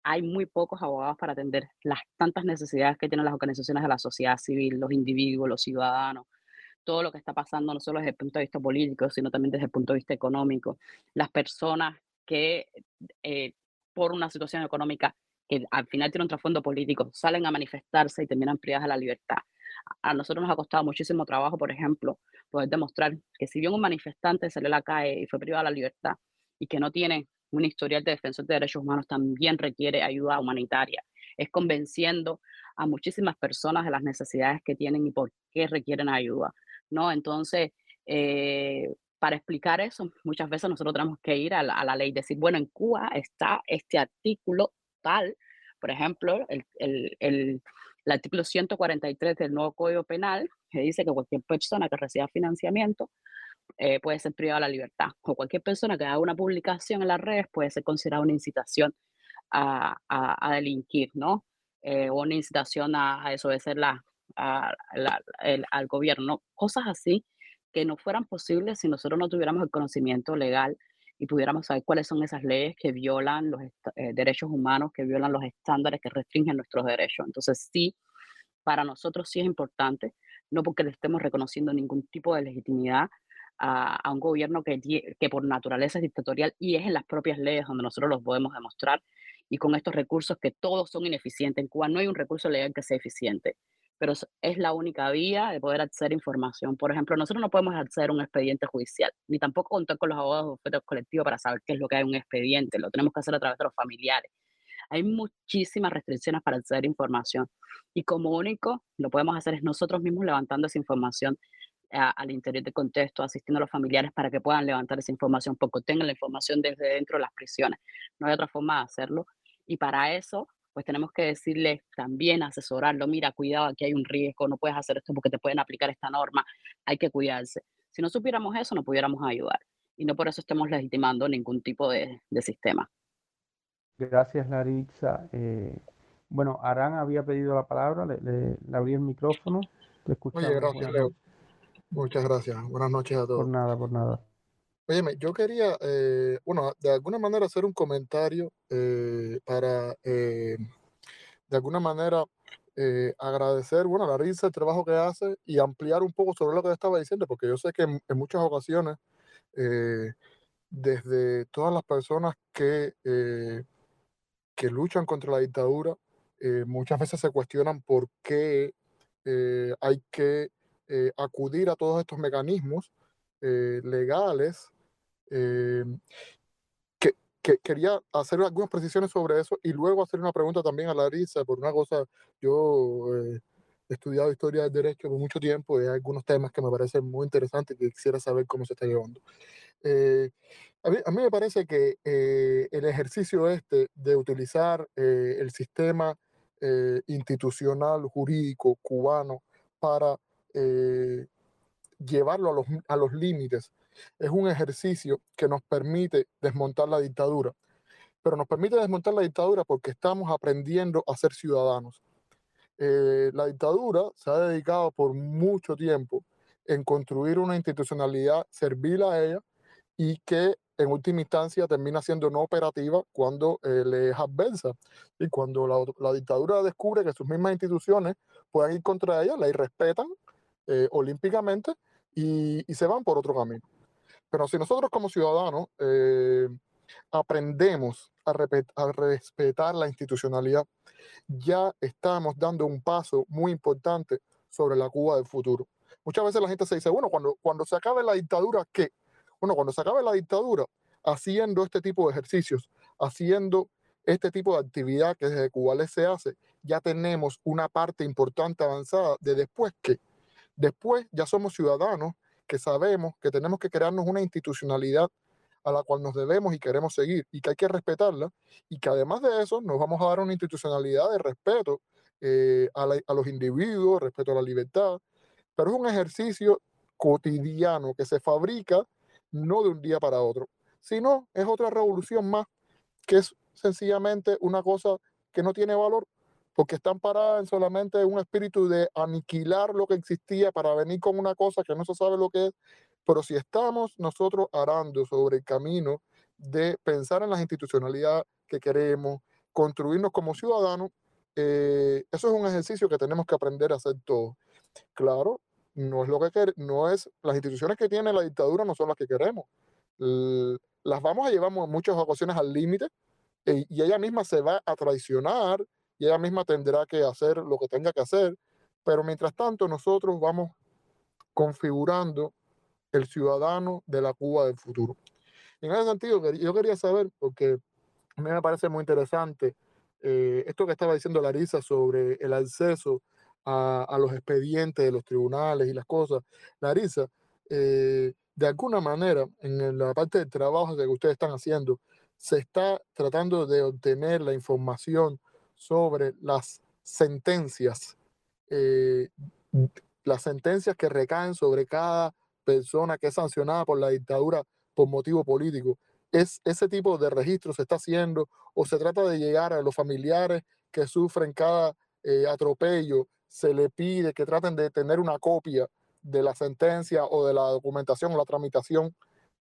hay muy pocos abogados para atender las tantas necesidades que tienen las organizaciones de la sociedad civil, los individuos, los ciudadanos, todo lo que está pasando no solo desde el punto de vista político, sino también desde el punto de vista económico. Las personas que eh, por una situación económica que al final tiene un trasfondo político, salen a manifestarse y terminan privadas de la libertad. A nosotros nos ha costado muchísimo trabajo, por ejemplo, poder demostrar que si bien un manifestante salió a la calle y fue privado de la libertad y que no tiene un historial de defensor de derechos humanos, también requiere ayuda humanitaria. Es convenciendo a muchísimas personas de las necesidades que tienen y por qué requieren ayuda, ¿no? Entonces, eh, para explicar eso, muchas veces nosotros tenemos que ir a la, a la ley, decir, bueno, en Cuba está este artículo tal, por ejemplo, el, el, el, el artículo 143 del nuevo Código Penal, que dice que cualquier persona que reciba financiamiento eh, puede ser privada de la libertad, o cualquier persona que haga una publicación en las redes puede ser considerada una incitación a, a, a delinquir, ¿no? Eh, o una incitación a, a desobedecer la, la, el, al gobierno, cosas así que no fueran posibles si nosotros no tuviéramos el conocimiento legal y pudiéramos saber cuáles son esas leyes que violan los eh, derechos humanos, que violan los estándares que restringen nuestros derechos. Entonces, sí, para nosotros sí es importante, no porque le estemos reconociendo ningún tipo de legitimidad a, a un gobierno que, que por naturaleza es dictatorial y es en las propias leyes donde nosotros los podemos demostrar y con estos recursos que todos son ineficientes. En Cuba no hay un recurso legal que sea eficiente pero es la única vía de poder acceder a información. Por ejemplo, nosotros no podemos acceder a un expediente judicial, ni tampoco contar con los abogados de oferta colectivo para saber qué es lo que hay en un expediente, lo tenemos que hacer a través de los familiares. Hay muchísimas restricciones para acceder a información y como único lo podemos hacer es nosotros mismos levantando esa información a, al interior del contexto, asistiendo a los familiares para que puedan levantar esa información, porque tengan la información desde dentro de las prisiones. No hay otra forma de hacerlo. Y para eso pues tenemos que decirle también, asesorarlo, mira, cuidado, aquí hay un riesgo, no puedes hacer esto porque te pueden aplicar esta norma, hay que cuidarse. Si no supiéramos eso, no pudiéramos ayudar. Y no por eso estemos legitimando ningún tipo de, de sistema. Gracias, Laritza. Eh, bueno, Arán había pedido la palabra, le, le, le abrí el micrófono. Te Oye, gracias, Leo. Muchas gracias. Buenas noches a todos. Por nada, por nada. Óyeme, yo quería, eh, bueno, de alguna manera hacer un comentario eh, para, eh, de alguna manera, agradecer, bueno, la risa el trabajo que hace y ampliar un poco sobre lo que estaba diciendo, porque yo sé que en, muchas ocasiones, desde todas las personas que, que luchan contra la dictadura, muchas veces se cuestionan por qué hay que acudir a todos estos mecanismos legales eh, que, que, quería hacer algunas precisiones sobre eso y luego hacer una pregunta también a Larissa por una cosa, yo eh, he estudiado historia del derecho por mucho tiempo y hay algunos temas que me parecen muy interesantes que quisiera saber cómo se está llevando. Eh, a, mí, a, mí, me parece que eh, el ejercicio este de utilizar eh, el sistema institucional jurídico cubano para llevarlo a los, a los límites es un ejercicio que nos permite desmontar la dictadura. Pero nos permite desmontar la dictadura porque estamos aprendiendo a ser ciudadanos. Eh, la dictadura se ha dedicado por mucho tiempo en construir una institucionalidad servil a ella y que en última instancia termina siendo no operativa cuando eh, le es adversa. Y cuando la, la, dictadura descubre que sus mismas instituciones pueden ir contra ella, la irrespetan eh, olímpicamente y, se van por otro camino. Pero si nosotros como ciudadanos eh, aprendemos a, a, respetar la institucionalidad, ya estamos dando un paso muy importante sobre la Cuba del futuro. Muchas veces la gente se dice, bueno, cuando, cuando se acabe la dictadura, ¿qué? Bueno, cuando se acabe la dictadura, haciendo este tipo de ejercicios, haciendo este tipo de actividad que desde Cuba se hace, ya tenemos una parte importante avanzada de después que, después ya somos ciudadanos que sabemos que tenemos que crearnos una institucionalidad a la cual nos debemos y queremos seguir y que hay que respetarla y que además de eso nos vamos a dar una institucionalidad de respeto eh, a, a, los individuos, respeto a la libertad, pero es un ejercicio cotidiano que se fabrica no de un día para otro, sino es otra revolución más que es sencillamente una cosa que no tiene valor porque están paradas en solamente un espíritu de aniquilar lo que existía para venir con una cosa que no se sabe lo que es. Pero si estamos nosotros arando sobre el camino de pensar en las institucionalidades que queremos, construirnos como ciudadanos, eh, eso es un ejercicio que tenemos que aprender a hacer todos. Claro, no es lo que queremos, no es las instituciones que tiene la dictadura no son las que queremos. L las vamos a llevar en muchas ocasiones al límite eh, y ella misma se va a traicionar y ella misma tendrá que hacer lo que tenga que hacer, pero mientras tanto nosotros vamos configurando el ciudadano de la Cuba del futuro. En ese sentido, yo quería saber, porque a mí me parece muy interesante eh, esto que estaba diciendo Larisa sobre el acceso a, a, los expedientes de los tribunales y las cosas. Larisa, eh, de alguna manera, en la parte del trabajo que ustedes están haciendo, se está tratando de obtener la información sobre las sentencias, eh, las sentencias que recaen sobre cada persona que es sancionada por la dictadura por motivo político. ¿Es ese tipo de registro se está haciendo o se trata de llegar a los familiares que sufren cada eh, atropello? Se le pide que traten de tener una copia de la sentencia o de la documentación o la tramitación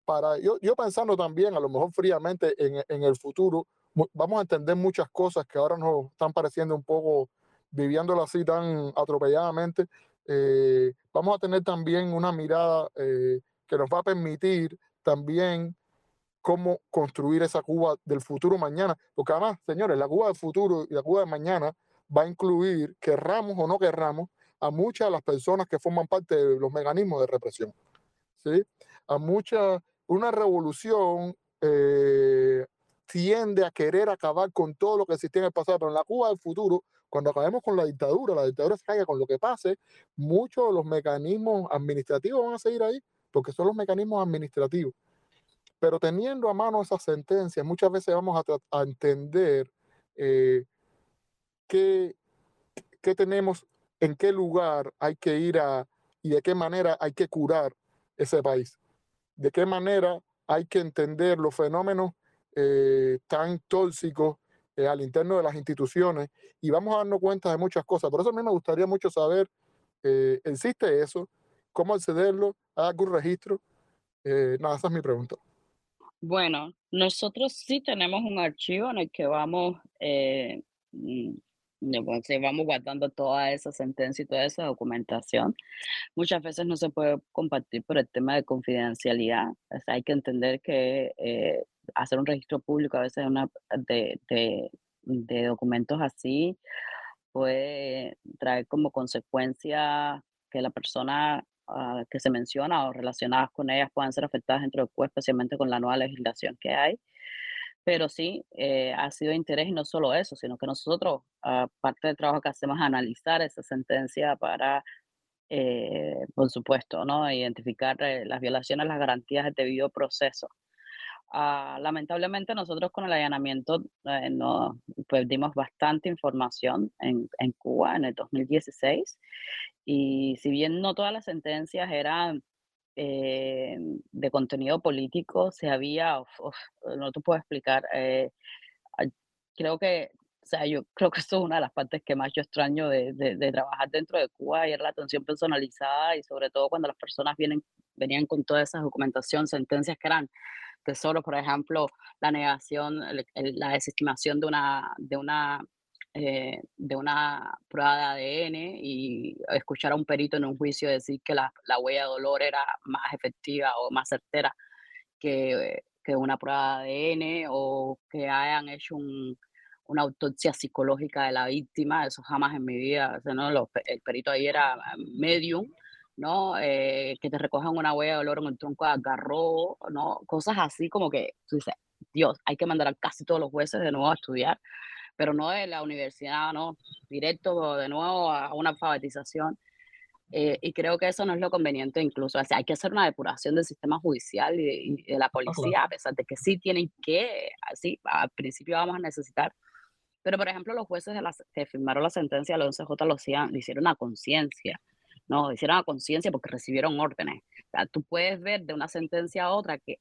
para yo, yo pensando también a lo mejor fríamente en, en el futuro vamos a entender muchas cosas que ahora nos están pareciendo un poco viviéndolo así tan atropelladamente eh, vamos a tener también una mirada eh, que nos va a permitir también cómo construir esa Cuba del futuro mañana, porque además, señores, la Cuba del futuro y la Cuba de mañana va a incluir, querramos o no querramos, a muchas de las personas que forman parte de los mecanismos de represión. ¿sí? A muchas, una revolución eh, tiende a querer acabar con todo lo que existía en el pasado, pero en la Cuba del futuro, cuando acabemos con la dictadura, la dictadura se caiga con lo que pase, muchos de los mecanismos administrativos van a seguir ahí, porque son los mecanismos administrativos. Pero teniendo a mano esas sentencias, muchas veces vamos a, entender eh, qué, qué tenemos, en qué lugar hay que ir a y de qué manera hay que curar ese país. De qué manera hay que entender los fenómenos eh, tan tóxicos eh, al interno de las instituciones y vamos a darnos cuenta de muchas cosas. Por eso a mí me gustaría mucho saber, eh, ¿existe eso? ¿Cómo accederlo? ¿Hay algún registro? nada, esa es mi pregunta. Bueno, nosotros sí tenemos un archivo en el que vamos, mm, vamos guardando toda esa sentencia y toda esa documentación. Muchas veces no se puede compartir por el tema de confidencialidad. hay que entender que hacer un registro público a veces de, de, de documentos así puede traer como consecuencia que la persona ah, que se menciona o relacionadas con ellas puedan ser afectadas dentro del cuerpo, especialmente con la nueva legislación que hay. Pero sí, eh, ha sido interés y no solo eso, sino que nosotros, uh, parte del trabajo que hacemos analizar esa sentencia para, eh, por supuesto, ¿no? identificar eh, las violaciones las garantías del debido proceso Ah, lamentablemente nosotros con el allanamiento eh, no, pues bastante información en, en, Cuba en el 2016 y si bien no todas las sentencias eran eh, de contenido político, se había, no te puedo explicar, eh, creo que, o sea, yo creo que eso es una de las partes que más yo extraño de, de, de trabajar dentro de Cuba y es la atención personalizada y sobre todo cuando las personas vienen, venían con toda esa documentación, sentencias que eran tesoro, por ejemplo, la negación, la desestimación de una, de una eh, de una prueba de ADN y escuchar a un perito en un juicio decir que la, la huella de dolor era más efectiva o más certera que, que una prueba de ADN o que hayan hecho un, una autopsia psicológica de la víctima, eso jamás en mi vida, o ¿no? el perito ahí era medium ¿no? Eh, que te recojan una huella de dolor en el tronco de agarro, ¿no? Cosas así como que tú dices, Dios, hay que mandar a casi todos los jueces de nuevo a estudiar, pero no de la universidad, ¿no? Directo de nuevo a una alfabetización. Eh, y creo que eso no es lo conveniente incluso. O sea, hay que hacer una depuración del sistema judicial y, de la policía, a pesar de que sí tienen que, así, al principio vamos a necesitar. Pero, por ejemplo, los jueces de que firmaron la sentencia del 11J lo, hacían, lo hicieron a conciencia. ¿No? Hicieron a conciencia porque recibieron órdenes. O sea, tú puedes ver de una sentencia a otra que,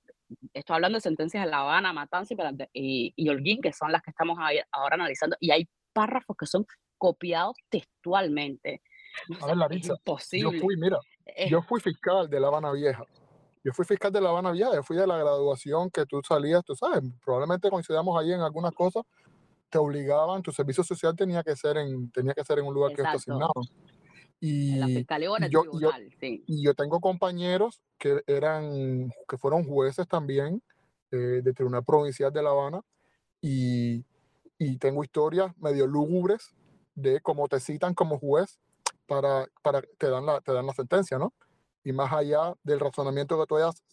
estoy hablando de sentencias de La Habana, Matanza y, y Holguín, que son las que estamos ahora analizando, y hay párrafos que son copiados textualmente. A ver, Larissa, yo fui, mira, yo fui fiscal de La Habana Vieja. Yo fui fiscal de La Habana Vieja, yo fui de la graduación que tú salías, tú sabes, probablemente coincidamos ahí en algunas cosas, te obligaban, tu servicio social tenía que ser en, tenía que ser en un lugar que que asignado. Y, la fiscalía o en el yo, tribunal, sí. Y yo tengo compañeros que eran, que fueron jueces también eh, del Tribunal Provincial de La Habana y, y, tengo historias medio lúgubres de cómo te citan como juez para, para te, dan la, te dan la sentencia, ¿no? Y más allá del razonamiento que tú hayas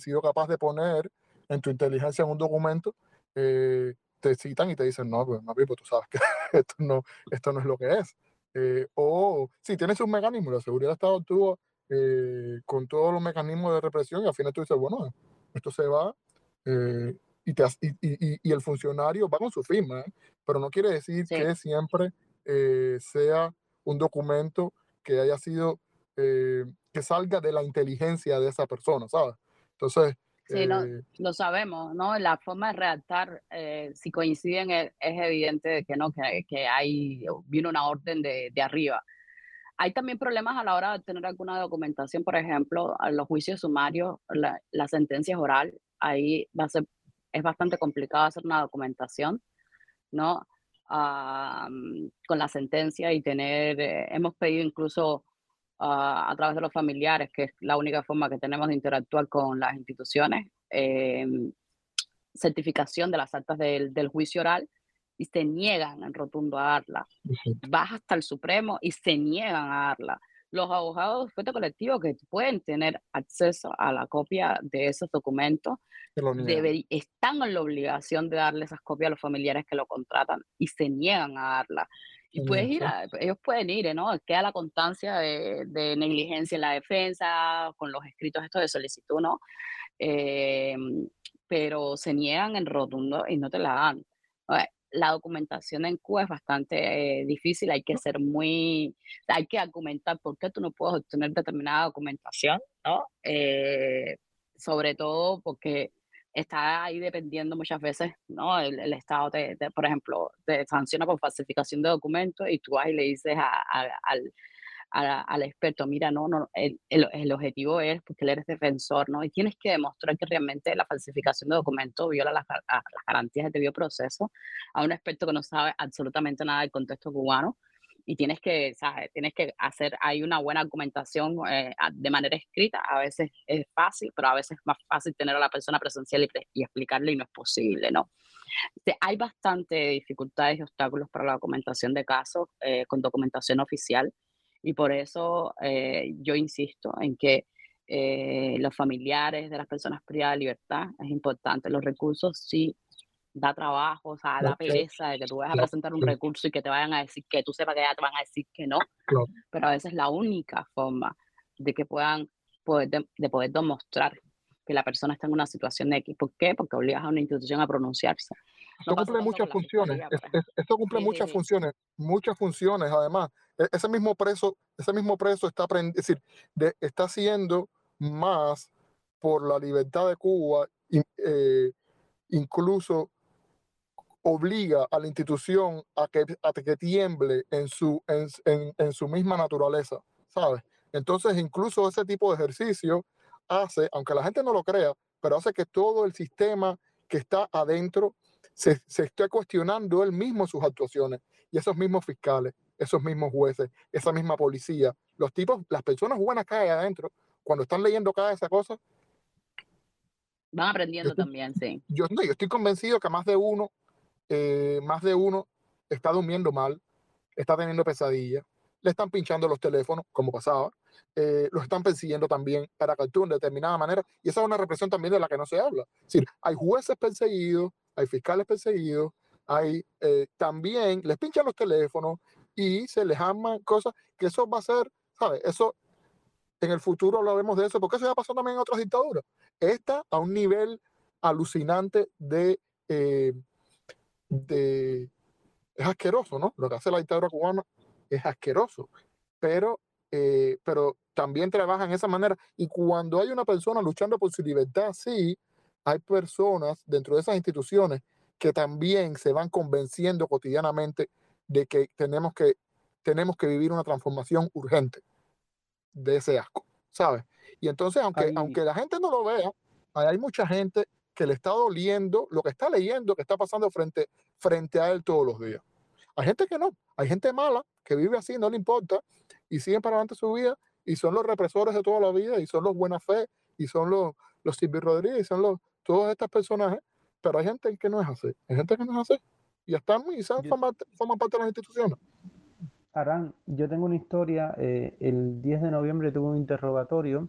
sido capaz de poner en tu inteligencia en un documento, eh, te citan y te dicen, no, pues, no, pues tú sabes que esto no, esto no es lo que es. Eh, o si tienes un mecanismo, la seguridad del Estado tuvo eh, con todos los mecanismos de represión y al final tú dices, bueno, esto se va eh, y, te, y, y, y, el funcionario va con su firma, pero no quiere decir Sí. que siempre sea un documento que haya sido, que salga de la inteligencia de esa persona, ¿sabes? Entonces, Sí, no, lo sabemos, ¿no? La forma de redactar, eh, si coinciden, es, es evidente de que no, que, que hay, vino una orden de, de arriba. Hay también problemas a la hora de obtener alguna documentación, por ejemplo, a los juicios sumarios, la, la sentencia es oral, ahí va a ser, es bastante complicado hacer una documentación, ¿no? Ah, mm, con la sentencia y tener, eh, hemos pedido incluso a través de los familiares, que es la única forma que tenemos de interactuar con las instituciones, eh, certificación de las actas del, del juicio oral y se niegan en rotundo a darla. Vas hasta el Supremo y se niegan a darla. Los abogados de fuerte colectivo que pueden tener acceso a la copia de esos documentos debe- están en la obligación de darle esas copias a los familiares que lo contratan y se niegan a darla. Y puedes ir a- ellos pueden ir, ¿eh? ¿no? Queda la constancia de, de negligencia en la defensa, con los escritos estos de solicitud, ¿no? Eh, pero se niegan en rotundo y no te la dan. La documentación en Cuba es bastante eh, difícil, hay que ser muy, hay que argumentar por qué tú no puedes obtener determinada documentación, ¿no? Eh, sobre todo porque está ahí dependiendo muchas veces, ¿no? El, el Estado, te, te- por ejemplo, te sanciona por falsificación de documentos y tú vas y le dices a- a- al, a- al experto, mira, no, no, el, el- el objetivo es porque él eres defensor, ¿no? Y tienes que demostrar que realmente la falsificación de documentos viola las, las garantías de debido proceso a un experto que no sabe absolutamente nada del contexto cubano y tienes que, ¿sabes? Tienes que hacer, hay una buena argumentación eh, de manera escrita, a veces es fácil, pero a veces es más fácil tener a la persona presencial y, y explicarle y no es posible, ¿no? Este, hay bastante dificultades y obstáculos para la documentación de casos eh, con documentación oficial y por eso eh, yo insisto en que eh, los familiares de las personas privadas de libertad es importante. Los recursos sí da trabajo, o sea, da pereza de que tú vayas a presentar un recurso y que te vayan a decir que tú sepas que ya te van a decir que no, pero a veces la única forma de que puedan poder de, de poder demostrar que la persona está en una situación de X. ¿Por qué? Porque obligas a una institución a pronunciarse. Esto No pasa cumple muchas funciones, es- es- esto cumple Sí, muchas sí. funciones, muchas funciones además. E- Ese mismo preso, ese mismo preso está, es decir, de- está haciendo más por la libertad de Cuba, in- eh, incluso obliga a la institución a que, a que tiemble en su, en, en- en su misma naturaleza, ¿sabes? Entonces, incluso ese tipo de ejercicio hace, aunque la gente no lo crea, pero hace que todo el sistema que está adentro se, se esté cuestionando él mismo sus actuaciones. Y esos mismos fiscales, esos mismos jueces, esa misma policía, los tipos, las personas buenas que hay adentro, cuando están leyendo cada esa cosa, Van aprendiendo también, sí. yo, no, yo estoy convencido que más de uno, eh, más de uno está durmiendo mal, está teniendo pesadillas, le están pinchando los teléfonos, como pasaba, eh, los están persiguiendo también para actúen de determinada manera, y esa es una represión también de la que no se habla. Es decir, hay jueces perseguidos, hay fiscales perseguidos, hay eh, también, les pinchan los teléfonos y se les arman cosas, que eso va a ser, ¿sabes? Eso en el futuro hablaremos de eso, porque eso ya pasó también en otras dictaduras. Esta a un nivel alucinante de, de... Es asqueroso, ¿no? Lo que hace la dictadura cubana es asqueroso, pero, eh, pero también trabajan de esa manera. Y cuando hay una persona luchando por su libertad, sí, hay personas dentro de esas instituciones que también se van convenciendo cotidianamente de que tenemos que, tenemos que vivir una transformación urgente de ese asco, ¿sabes? Y entonces, aunque, aunque la gente no lo vea, hay mucha gente que le está doliendo lo que está leyendo, que está pasando frente, frente a él todos los días. Hay gente que no, hay gente mala que vive así, no le importa, y siguen para adelante su vida, y son los represores de toda la vida, y son los buena fe, y son los, los Silvio Rodríguez, y son los, todos estos personajes, pero hay gente que no es así, hay gente que no es así, y están y forman, forman parte de las instituciones. Arán, yo tengo una historia. eh, el 10 de noviembre tuve un interrogatorio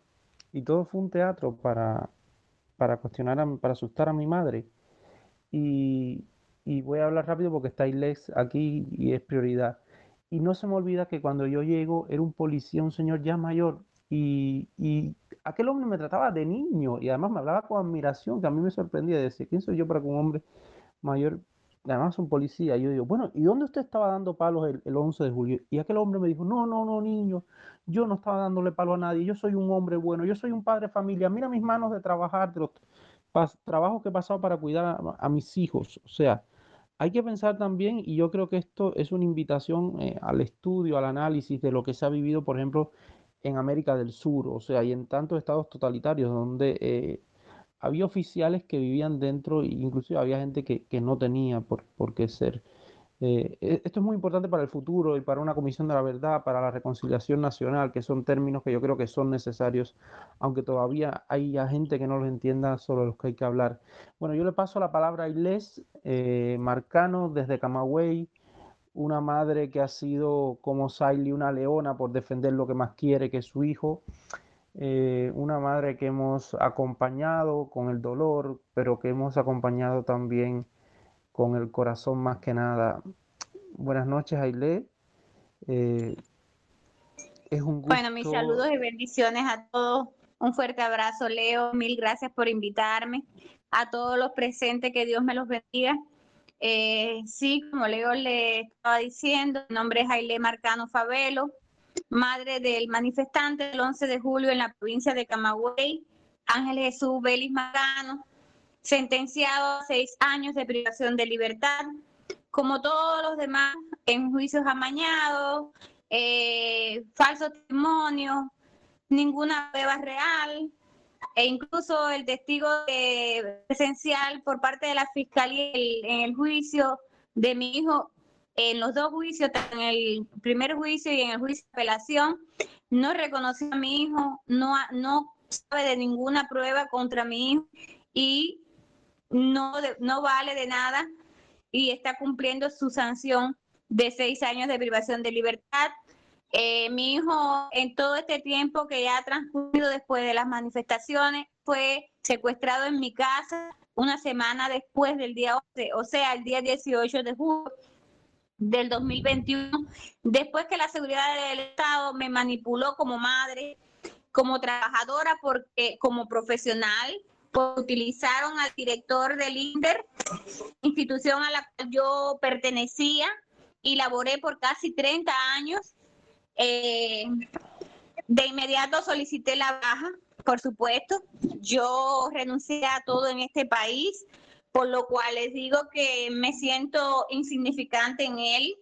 y todo fue un teatro para, para cuestionar, a- para asustar a mi madre. Y, y voy a hablar rápido porque está Ilex aquí y es prioridad. Y no se me olvida que cuando yo llego era un policía, un señor ya mayor, y, y aquel hombre me trataba de niño y además me hablaba con admiración, que a mí me sorprendía. Decía, ¿quién soy yo para que un hombre mayor, además un policía? Yo digo, bueno, ¿y dónde usted estaba dando palos el, el 11 de julio? Y aquel hombre me dijo, no, no, no, niño, yo no estaba dándole palo a nadie, yo soy un hombre bueno, yo soy un padre de familia, mira mis manos de trabajar, de los trabajos que he pasado para cuidar a, a mis hijos. O sea, hay que pensar también, y yo creo que esto es una invitación eh, al estudio, al análisis de lo que se ha vivido, por ejemplo, en América del Sur, o sea, y en tantos estados totalitarios donde eh, había oficiales que vivían dentro, e inclusive había gente que, que no tenía por, por qué ser. Eh, e, esto es muy importante para el futuro y para una comisión de la verdad, para la reconciliación nacional, que son términos que yo creo que son necesarios, aunque todavía hay gente que no los entienda sobre los que hay que hablar. Bueno, yo le paso la palabra a Ilés eh, Marcano desde Camagüey una madre que ha sido como Siley una leona por defender lo que más quiere que su hijo, eh, una madre que hemos acompañado con el dolor, pero que hemos acompañado también con el corazón más que nada. Buenas noches, Aile. Eh, es un gusto. Bueno, mis saludos y bendiciones a todos. Un fuerte abrazo, Leo. Mil gracias por invitarme. A todos los presentes, que Dios me los bendiga. Eh, sí, como Leo le estaba diciendo, mi nombre es Aile Marcano Favelo, madre del manifestante del 11 de julio en la provincia de Camagüey, Ángel Jesús Vélez Marcano, sentenciado a seis años de privación de libertad, como todos los demás, en juicios amañados, eh, falsos testimonios, ninguna prueba real, e incluso el testigo presencial por parte de la fiscalía en el juicio de mi hijo, en los dos juicios, en el primer juicio y en el juicio de apelación, no reconoció a mi hijo, no, no sabe de ninguna prueba contra mi hijo y no, no vale de nada y está cumpliendo su sanción de seis años de privación de libertad. Eh, mi hijo, en todo este tiempo que ya ha transcurrido después de las manifestaciones, fue secuestrado en mi casa una semana después del día 11, o sea, el día 18 de julio del 2021, después que la seguridad del Estado me manipuló como madre, como trabajadora, porque como profesional, pues, utilizaron al director del INDER, institución a la cual yo pertenecía y laboré por casi 30 años eh, de inmediato solicité la baja, por supuesto. Yo renuncié a todo en este país, por lo cual les digo que me siento insignificante en él.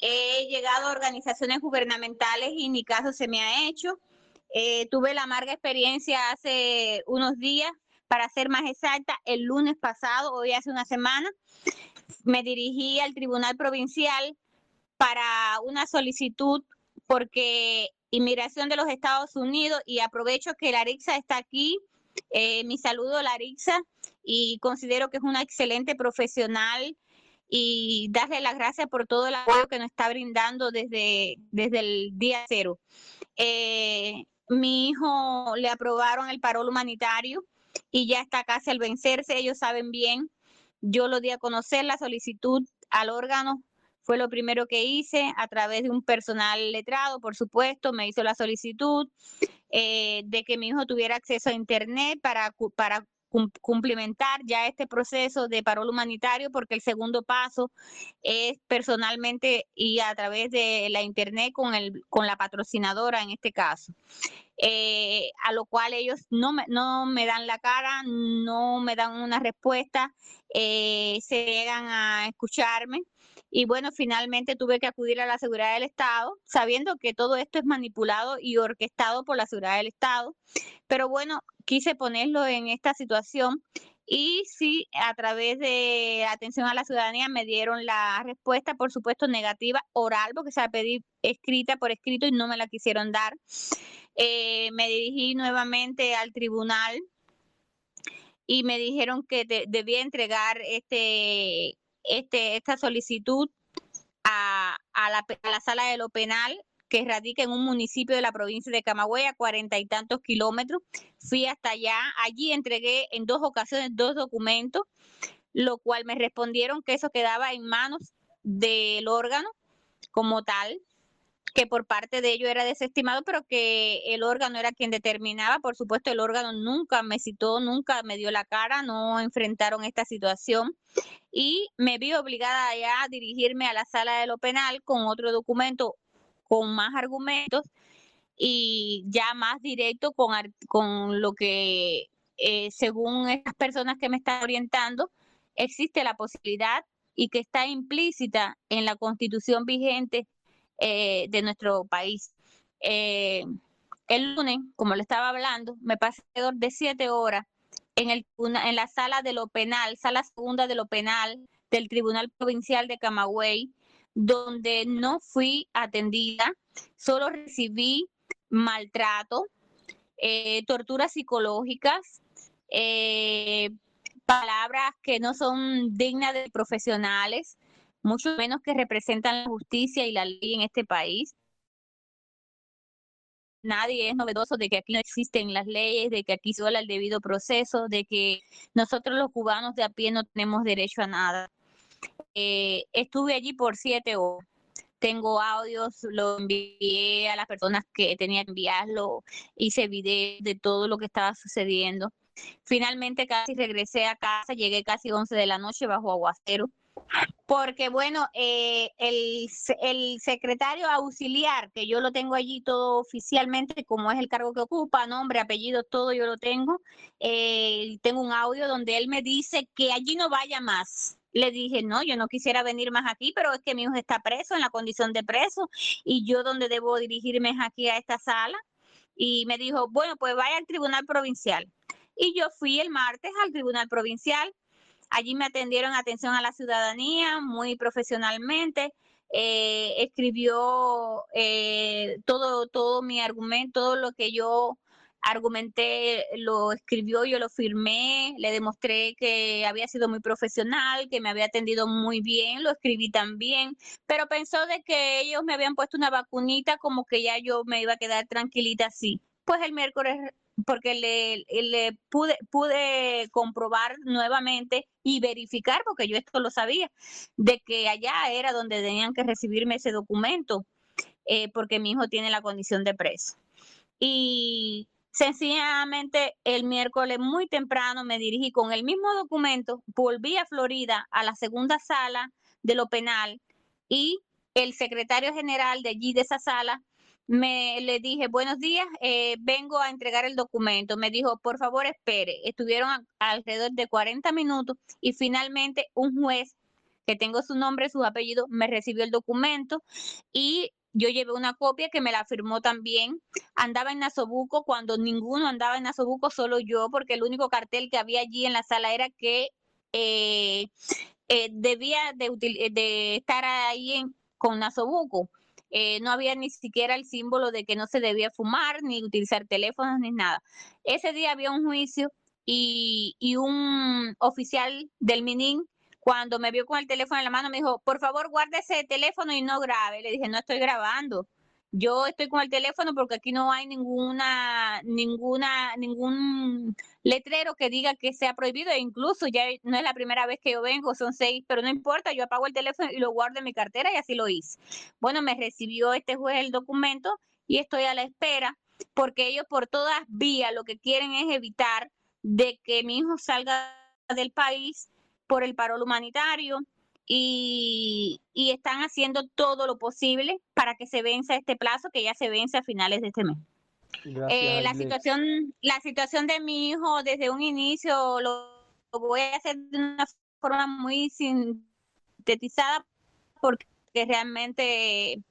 He llegado a organizaciones gubernamentales y ni caso se me ha hecho. Eh, tuve la amarga experiencia hace unos días, para ser más exacta, el lunes pasado, hoy hace una semana, me dirigí al Tribunal Provincial para una solicitud porque Inmigración de los Estados Unidos, y aprovecho que Larixa está aquí, eh, mi saludo Larixa, y considero que es una excelente profesional y darle las gracias por todo el apoyo que nos está brindando desde, desde el día cero. Eh, mi hijo le aprobaron el parol humanitario y ya está casi al vencerse, ellos saben bien. Yo lo di a conocer la solicitud al órgano fue lo primero que hice a través de un personal letrado, por supuesto, me hizo la solicitud eh, de que mi hijo tuviera acceso a Internet para, para cumplimentar ya este proceso de parol humanitario porque el segundo paso es personalmente y a través de la internet con el con la patrocinadora en este caso. Eh, a lo cual ellos no me, no me dan la cara no me dan una respuesta eh, se llegan a escucharme y bueno, finalmente tuve que acudir a la seguridad del Estado, sabiendo que todo esto es manipulado y orquestado por la seguridad del Estado. Pero bueno, quise ponerlo en esta situación y sí, a través de atención a la ciudadanía me dieron la respuesta, por supuesto, negativa, oral, porque se la pedí escrita por escrito y no me la quisieron dar. Eh, me dirigí nuevamente al tribunal y me dijeron que debía entregar este este, esta solicitud a, la, a la sala de lo penal que radica en un municipio de la provincia de Camagüey a cuarenta y tantos kilómetros. Fui hasta allá, allí entregué en dos ocasiones dos documentos, lo cual me respondieron que eso quedaba en manos del órgano como tal. Que por parte de ellos era desestimado, pero que el órgano era quien determinaba. Por supuesto, el órgano nunca me citó, nunca me dio la cara, no enfrentaron esta situación y me vi obligada ya a dirigirme a la sala de lo penal con otro documento con más argumentos y ya más directo con, con lo que, eh, según estas personas que me están orientando, existe la posibilidad y que está implícita en la constitución vigente eh, de nuestro país. Eh, el lunes, como le estaba hablando, me pasé de siete horas en, el, en la sala de lo penal, sala segunda de lo penal del Tribunal Provincial de Camagüey, donde no fui atendida, solo recibí maltrato, eh, torturas psicológicas, palabras que no son dignas de profesionales, mucho menos que representan la justicia y la ley en este país. Nadie es novedoso de que aquí no existen las leyes, de que aquí solo el debido proceso, de que nosotros los cubanos de a pie no tenemos derecho a nada. Eh, estuve allí por siete horas. Tengo audios, lo envié a las personas que tenía que enviarlo, hice video de todo lo que estaba sucediendo. Finalmente casi regresé a casa, llegué casi 11 de la noche bajo aguacero porque bueno, eh, el, secretario auxiliar, que yo lo tengo allí todo oficialmente, como es el cargo que ocupa, nombre, apellido, todo yo lo tengo, eh, tengo un audio donde él me dice que allí no vaya más. Le dije, no, yo no quisiera venir más aquí, pero es que mi hijo está preso en la condición de preso y yo donde debo dirigirme es aquí a esta sala. Y me dijo, bueno, pues vaya al tribunal provincial. Y yo fui el martes al tribunal provincial Allí me atendieron atención a la ciudadanía muy profesionalmente. Eh, escribió eh, todo, todo mi argumento, todo lo que yo argumenté, lo escribió, yo lo firmé, le demostré que había sido muy profesional, que me había atendido muy bien, lo escribí también, pero pensó de que ellos me habían puesto una vacunita como que ya yo me iba a quedar tranquilita así. Pues el miércoles porque le, le pude, pude comprobar nuevamente y verificar, porque yo esto lo sabía, de que allá era donde tenían que recibirme ese documento, eh, porque mi hijo tiene la condición de preso. Y sencillamente el miércoles muy temprano me dirigí con el mismo documento, volví a Florida a la segunda sala de lo penal y el secretario general de allí de esa sala me le dije, buenos días, eh, vengo a entregar el documento. Me dijo, por favor, espere. Estuvieron alrededor de 40 minutos y finalmente un juez que tengo su nombre, su apellido, me recibió el documento y yo llevé una copia que me la firmó también. Andaba en Nasobuco cuando ninguno andaba en Nasobuco, solo yo, porque el único cartel que había allí en la sala era que eh, eh, debía de, de, estar ahí en, con Nasobuco. Eh, no había ni siquiera el símbolo de que no se debía fumar, ni utilizar teléfonos, ni nada. Ese día había un juicio y, y un oficial del MININ, cuando me vio con el teléfono en la mano, me dijo, por favor, guarde ese teléfono y no grabe. Le dije, no estoy grabando. Yo estoy con el teléfono porque aquí no hay ninguna, ninguna, ningún letrero que diga que sea prohibido. E incluso ya no es la primera vez que yo vengo, son seis, pero no importa, yo apago el teléfono y lo guardo en mi cartera y así lo hice. Bueno, me recibió este juez el documento y estoy a la espera porque ellos por todas vías lo que quieren es evitar de que mi hijo salga del país por el paro humanitario, y, están haciendo todo lo posible para que se venza este plazo que ya se vence a finales de este mes. Eh, la situación la situación de mi hijo desde un inicio lo, lo voy a hacer de una forma muy sintetizada porque realmente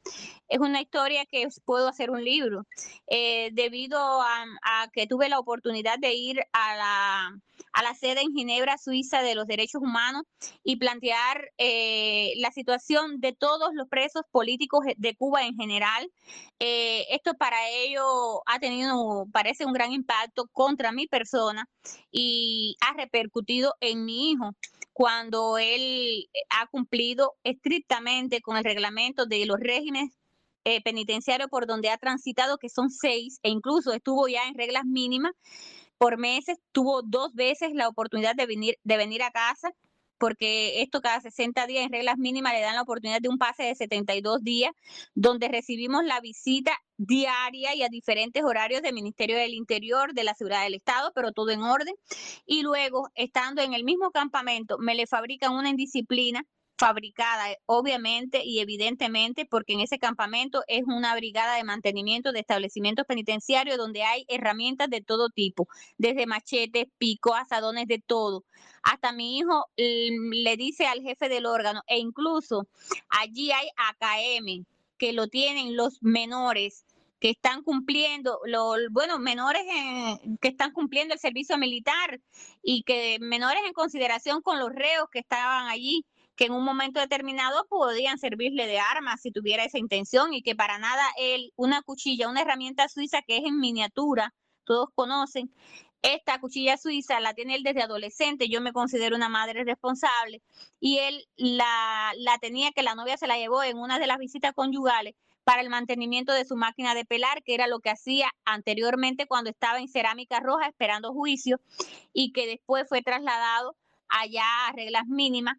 es una historia que puedo hacer un libro. Eh, debido a, que tuve la oportunidad de ir a la, a la sede en Ginebra, Suiza, de los derechos humanos y plantear eh, la situación de todos los presos políticos de Cuba en general. Eh, esto para ello ha tenido, parece, un gran impacto contra mi persona y ha repercutido en mi hijo cuando él ha cumplido estrictamente con el reglamento de los regímenes eh, penitenciarios por donde ha transitado, que son seis, e incluso estuvo ya en reglas mínimas por meses, tuvo dos veces la oportunidad de venir, de venir a casa porque esto cada 60 días en reglas mínimas le dan la oportunidad de un pase de 72 días, donde recibimos la visita diaria y a diferentes horarios del Ministerio del Interior, de la Seguridad del Estado, pero todo en orden. Y luego, estando en el mismo campamento, me le fabrican una indisciplina fabricada, eh, obviamente y evidentemente, porque en ese campamento es una brigada de mantenimiento de establecimientos penitenciarios donde hay herramientas de todo tipo, desde machetes, pico, asadones, de todo. Hasta mi hijo mm, le dice al jefe del órgano, e incluso allí hay AKM, que lo tienen los menores que están cumpliendo, los, bueno, menores que están cumpliendo el servicio militar y que menores en consideración con los reos que estaban allí que en un momento determinado podían servirle de arma si tuviera esa intención y que para nada él, una cuchilla, una herramienta suiza que es en miniatura, todos conocen, esta cuchilla suiza la tiene él desde adolescente, yo me considero una madre responsable, y él la, la tenía que la novia se la llevó en una de las visitas conyugales para el mantenimiento de su máquina de pelar, que era lo que hacía anteriormente cuando estaba en cerámica roja esperando juicio y que después fue trasladado allá a reglas mínimas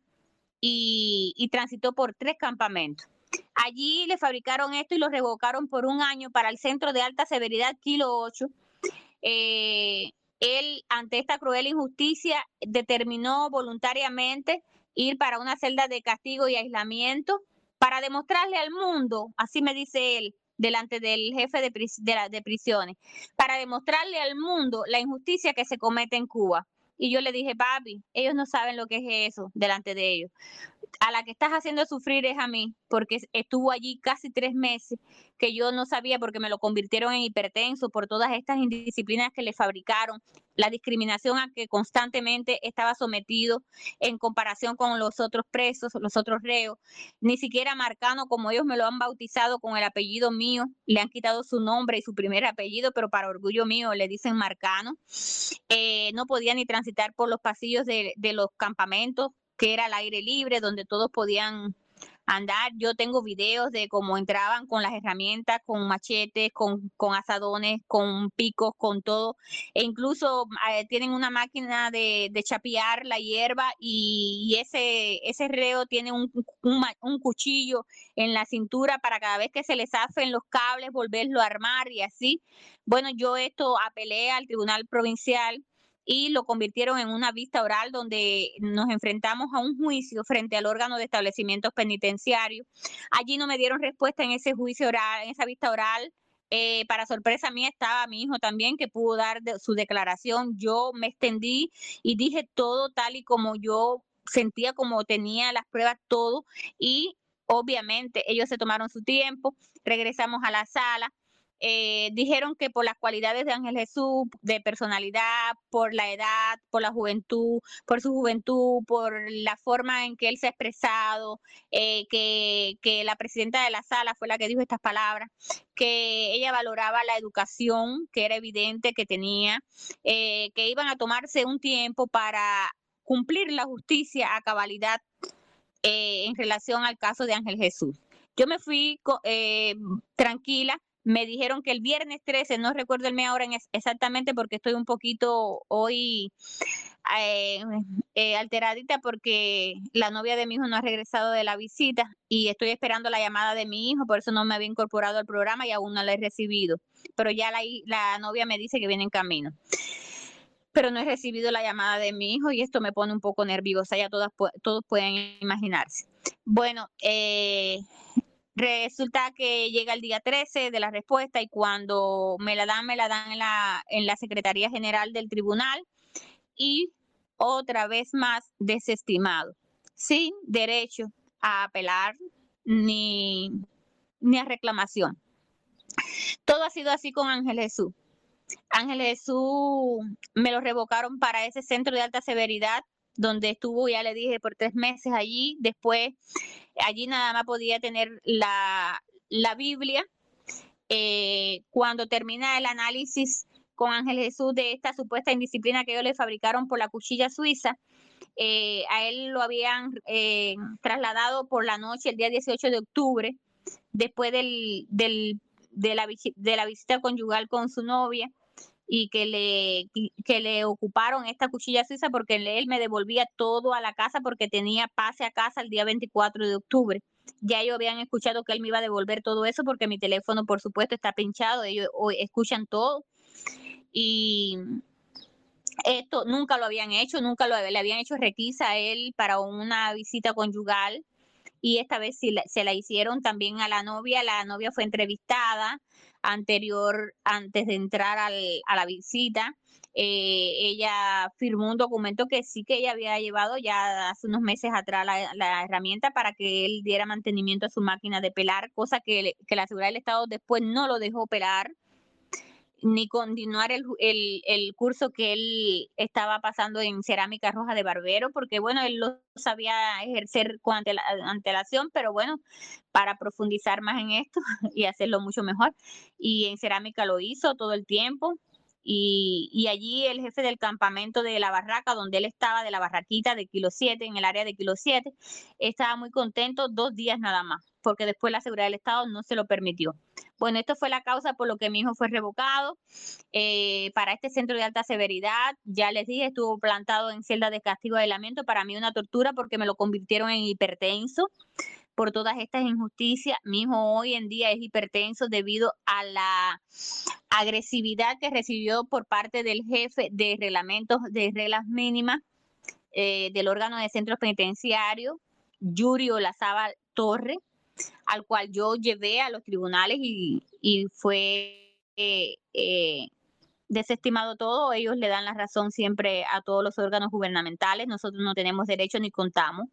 y, transitó por tres campamentos. Allí le fabricaron esto y lo revocaron por un año para el centro de alta severidad Kilo 8. Eh, él, ante esta cruel injusticia, determinó voluntariamente ir para una celda de castigo y aislamiento para demostrarle al mundo, así me dice él, delante del jefe de, de prisiones, para demostrarle al mundo la injusticia que se comete en Cuba. Y yo le dije, papi, ellos no saben lo que es eso delante de ellos a la que estás haciendo sufrir es a mí, porque estuvo allí casi tres meses, que yo no sabía porque me lo convirtieron en hipertenso por todas estas indisciplinas que le fabricaron, la discriminación a que constantemente estaba sometido en comparación con los otros presos, los otros reos, ni siquiera Marcano, como ellos me lo han bautizado con el apellido mío, le han quitado su nombre y su primer apellido, pero para orgullo mío le dicen Marcano, eh, no podía ni transitar por los pasillos de, de los campamentos, que era al aire libre, donde todos podían andar. Yo tengo videos de cómo entraban con las herramientas, con machetes, con, con asadones, con picos, con todo. E incluso eh, tienen una máquina de, de, chapear la hierba y, ese, ese reo tiene un, un, cuchillo en la cintura para cada vez que se les hacen los cables volverlo a armar y así. Bueno, yo esto apelé al Tribunal Provincial y lo convirtieron en una vista oral donde nos enfrentamos a un juicio frente al órgano de establecimientos penitenciarios. Allí no me dieron respuesta en ese juicio oral, en esa vista oral. Eh, para sorpresa mía estaba mi hijo también que pudo dar su declaración. Yo me extendí y dije todo tal y como yo sentía, como tenía las pruebas, todo. Y obviamente ellos se tomaron su tiempo, regresamos a la sala eh, dijeron que por las cualidades de Ángel Jesús, de personalidad, por la edad, por la juventud, por su juventud, por la forma en que él se ha expresado, eh, que, la presidenta de la sala fue la que dijo estas palabras, que ella valoraba la educación, que era evidente que tenía, eh, que iban a tomarse un tiempo para cumplir la justicia a cabalidad en relación al caso de Ángel Jesús. Yo me fui tranquila me dijeron que el viernes 13, no recuerdo el mes ahora exactamente porque estoy un poquito hoy eh, eh, alteradita porque la novia de mi hijo no ha regresado de la visita y estoy esperando la llamada de mi hijo, por eso no me había incorporado al programa y aún no la he recibido. Pero ya la, la novia me dice que viene en camino pero no he recibido la llamada de mi hijo y esto me pone un poco nerviosa, ya todas, todos pueden imaginarse. Bueno, eh, Resulta que llega el día 13 de la respuesta y cuando me la dan, me la dan en la, en la Secretaría General del Tribunal y otra vez más desestimado, sin derecho a apelar ni, ni a reclamación. Todo ha sido así con Ángel Jesús. Ángel Jesús me lo revocaron para ese centro de alta severidad donde estuvo, ya le dije, por tres meses allí. Después, allí nada más podía tener la, Biblia. Eh, cuando termina el análisis con Ángel Jesús de esta supuesta indisciplina que ellos le fabricaron por la cuchilla suiza, eh, a él lo habían eh, trasladado por la noche, el día 18 de octubre, después del, del, de, la, de la visita conyugal con su novia y que le, que le ocuparon esta cuchilla suiza porque él me devolvía todo a la casa porque tenía pase a casa el día 24 de octubre. Ya ellos habían escuchado que él me iba a devolver todo eso porque mi teléfono, por supuesto, está pinchado, ellos escuchan todo. Y esto nunca lo habían hecho, nunca lo le habían hecho requisa a él para una visita conyugal y esta vez se la hicieron también a la novia. La novia fue entrevistada anterior, antes de entrar a la visita. Eh, ella firmó un documento que sí que ella había llevado ya hace unos meses atrás la, herramienta para que él diera mantenimiento a su máquina de pelar, cosa que, que la seguridad del Estado después no lo dejó pelar ni continuar el, el, curso que él estaba pasando en cerámica roja de barbero, porque bueno, él lo sabía ejercer con antelación, pero bueno, para profundizar más en esto y hacerlo mucho mejor. Y en cerámica lo hizo todo el tiempo. Y, y, allí el jefe del campamento de la barraca, donde él estaba, de la barraquita de Kilo 7, en el área de Kilo 7, estaba muy contento dos días nada más, porque después la seguridad del Estado no se lo permitió. Bueno, esto fue la causa por lo que mi hijo fue revocado eh, para este centro de alta severidad. Ya les dije, estuvo plantado en celda de castigo de aislamiento. Para mí una tortura porque me lo convirtieron en hipertenso por todas estas injusticias. Mi hijo hoy en día es hipertenso debido a la agresividad que recibió por parte del jefe de reglamentos de reglas mínimas eh, del órgano de centros penitenciarios, Yuri Olazaba Torre, al cual yo llevé a los tribunales y, fue eh, eh, desestimado todo. Ellos le dan la razón siempre a todos los órganos gubernamentales. Nosotros no tenemos derecho ni contamos.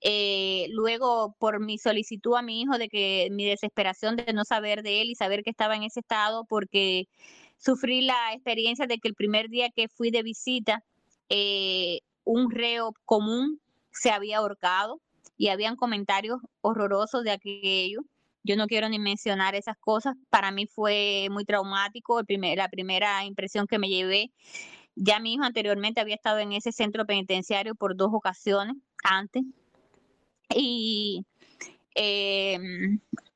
Eh, luego, por mi solicitud a mi hijo de que mi desesperación de no saber de él y saber que estaba en ese estado, porque sufrí la experiencia de que el primer día que fui de visita, un reo común se había ahorcado y habían comentarios horrorosos de aquello. Yo no quiero ni mencionar esas cosas. Para mí fue muy traumático. El primer, la primera impresión que me llevé, ya mi hijo anteriormente había estado en ese centro penitenciario por dos ocasiones antes. Y eh,